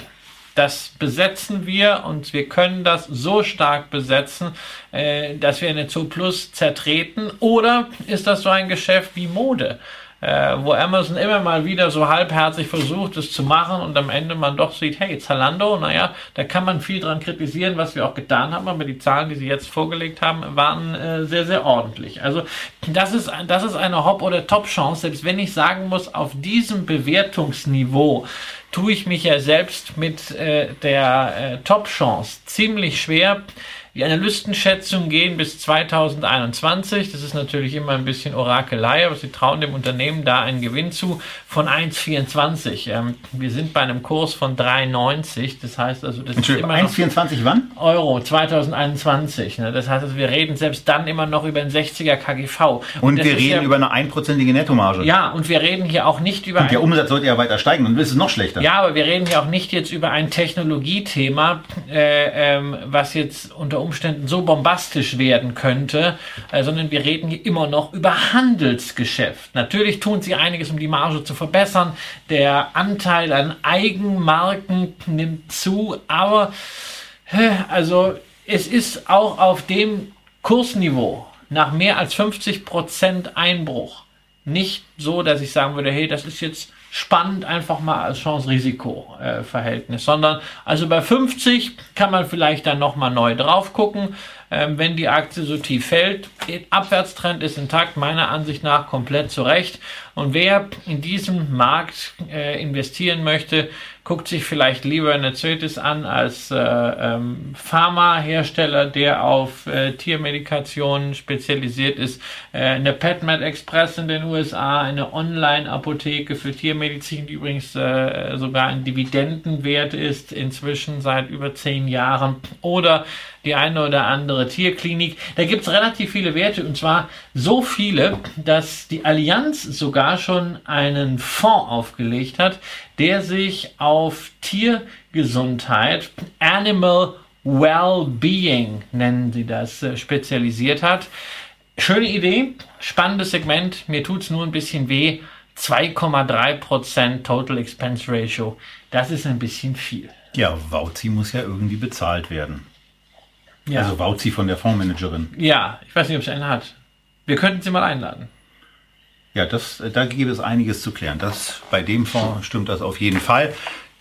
das besetzen wir und wir können das so stark besetzen, äh, dass wir eine Zooplus zertreten? Oder ist das so ein Geschäft wie Mode? Äh, wo Amazon immer mal wieder so halbherzig versucht, es zu machen und am Ende man doch sieht, hey, Zalando, naja, da kann man viel dran kritisieren, was wir auch getan haben, aber die Zahlen, die sie jetzt vorgelegt haben, waren äh, sehr, sehr ordentlich. Also das ist, das ist eine Hop- oder Top-Chance, selbst wenn ich sagen muss, auf diesem Bewertungsniveau tue ich mich ja selbst mit äh, der äh, Top-Chance ziemlich schwer. Die Analystenschätzungen gehen bis 2021. Das ist natürlich immer ein bisschen Orakelei, aber sie trauen dem Unternehmen da einen Gewinn zu von 1,24. Ähm, wir sind bei einem Kurs von 3,90. Das heißt also, das ist immer 1,24 wann? Euro 2021. Ne? Das heißt also, wir reden selbst dann immer noch über ein 60er KGV. Und, und wir reden ja, über eine einprozentige Nettomarge. Ja, und wir reden hier auch nicht über. Und der Umsatz sollte ja weiter steigen, dann ist es noch schlechter. Ja, aber wir reden hier auch nicht jetzt über ein Technologiethema, äh, ähm, was jetzt unter Umständen so bombastisch werden könnte, äh, sondern wir reden hier immer noch über Handelsgeschäft. Natürlich tun sie einiges, um die Marge zu verbessern. Der Anteil an Eigenmarken nimmt zu, aber also es ist auch auf dem Kursniveau nach mehr als 50% Einbruch nicht so, dass ich sagen würde, hey, das ist jetzt spannend einfach mal als Chance-Risiko-Verhältnis, sondern also bei 50 kann man vielleicht dann nochmal neu drauf gucken, ähm, wenn die Aktie so tief fällt. Abwärtstrend ist intakt, meiner Ansicht nach komplett zurecht. Und wer in diesem Markt äh, investieren möchte, guckt sich vielleicht lieber eine Zoetis an als äh, ähm, Pharmahersteller, der auf äh, Tiermedikationen spezialisiert ist. Äh, eine PetMed Express in den USA, eine Online-Apotheke für Tiermedizin, die übrigens äh, sogar ein Dividendenwert ist, inzwischen seit über zehn Jahren. Oder die eine oder andere Tierklinik. Da gibt es relativ viele Werte und zwar so viele, dass die Allianz sogar schon einen Fonds aufgelegt hat, der sich auf Tiergesundheit, Animal Well-Being nennen sie das, äh, spezialisiert hat. Schöne Idee, spannendes Segment. Mir tut es nur ein bisschen weh. 2,3% Total Expense Ratio. Das ist ein bisschen viel. Ja, Wauzi muss ja irgendwie bezahlt werden. Ja. Also Wauzi von der Fondsmanagerin. Ja, ich weiß nicht, ob sie einen hat. Wir könnten sie mal einladen. Ja, das, da gibt es einiges zu klären. Das, bei dem Fonds stimmt das auf jeden Fall.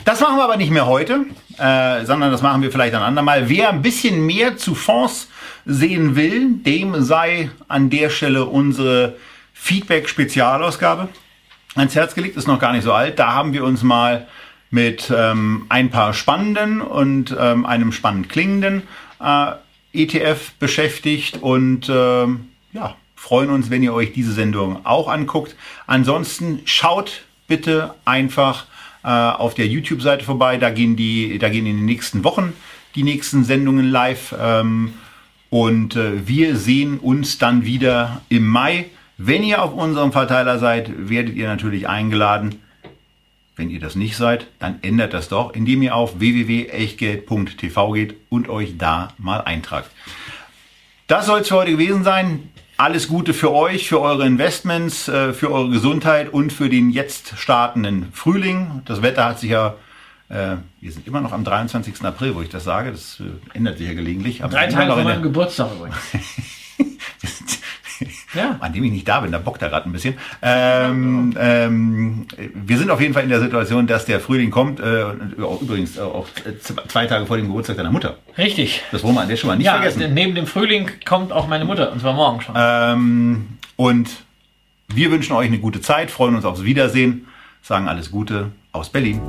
Das machen wir aber nicht mehr heute, äh, sondern das machen wir vielleicht ein andermal. Wer ein bisschen mehr zu Fonds sehen will, dem sei an der Stelle unsere Feedback-Spezialausgabe ans Herz gelegt. Ist noch gar nicht so alt. Da haben wir uns mal mit ähm, ein paar spannenden und ähm, einem spannend klingenden äh, ETF beschäftigt und äh, ja, freuen uns, wenn ihr euch diese Sendung auch anguckt. Ansonsten schaut bitte einfach äh, auf der YouTube-Seite vorbei. Da gehen die, da gehen in den nächsten Wochen die nächsten Sendungen live. Ähm, und äh, wir sehen uns dann wieder im Mai. Wenn ihr auf unserem Verteiler seid, werdet ihr natürlich eingeladen. Wenn ihr das nicht seid, dann ändert das doch, indem ihr auf www.echtgeld.tv geht und euch da mal eintragt. Das soll es für heute gewesen sein. Alles Gute für euch, für eure Investments, äh, für eure Gesundheit und für den jetzt startenden Frühling. Das Wetter hat sich ja, äh, wir sind immer noch am 23. April, wo ich das sage. Das äh, ändert sich ja gelegentlich. Drei Tage vor meinem Geburtstag übrigens. ja. an dem ich nicht da bin, da bockt er gerade ein bisschen. Ähm, ähm, wir sind auf jeden Fall in der Situation, dass der Frühling kommt, äh, übrigens auch zwei Tage vor dem Geburtstag deiner Mutter. Richtig. Das wollen wir an der schon mal nicht ja, vergessen. Neben dem Frühling kommt auch meine Mutter, und zwar morgen schon. Ähm, und wir wünschen euch eine gute Zeit, freuen uns aufs Wiedersehen, sagen alles Gute aus Berlin.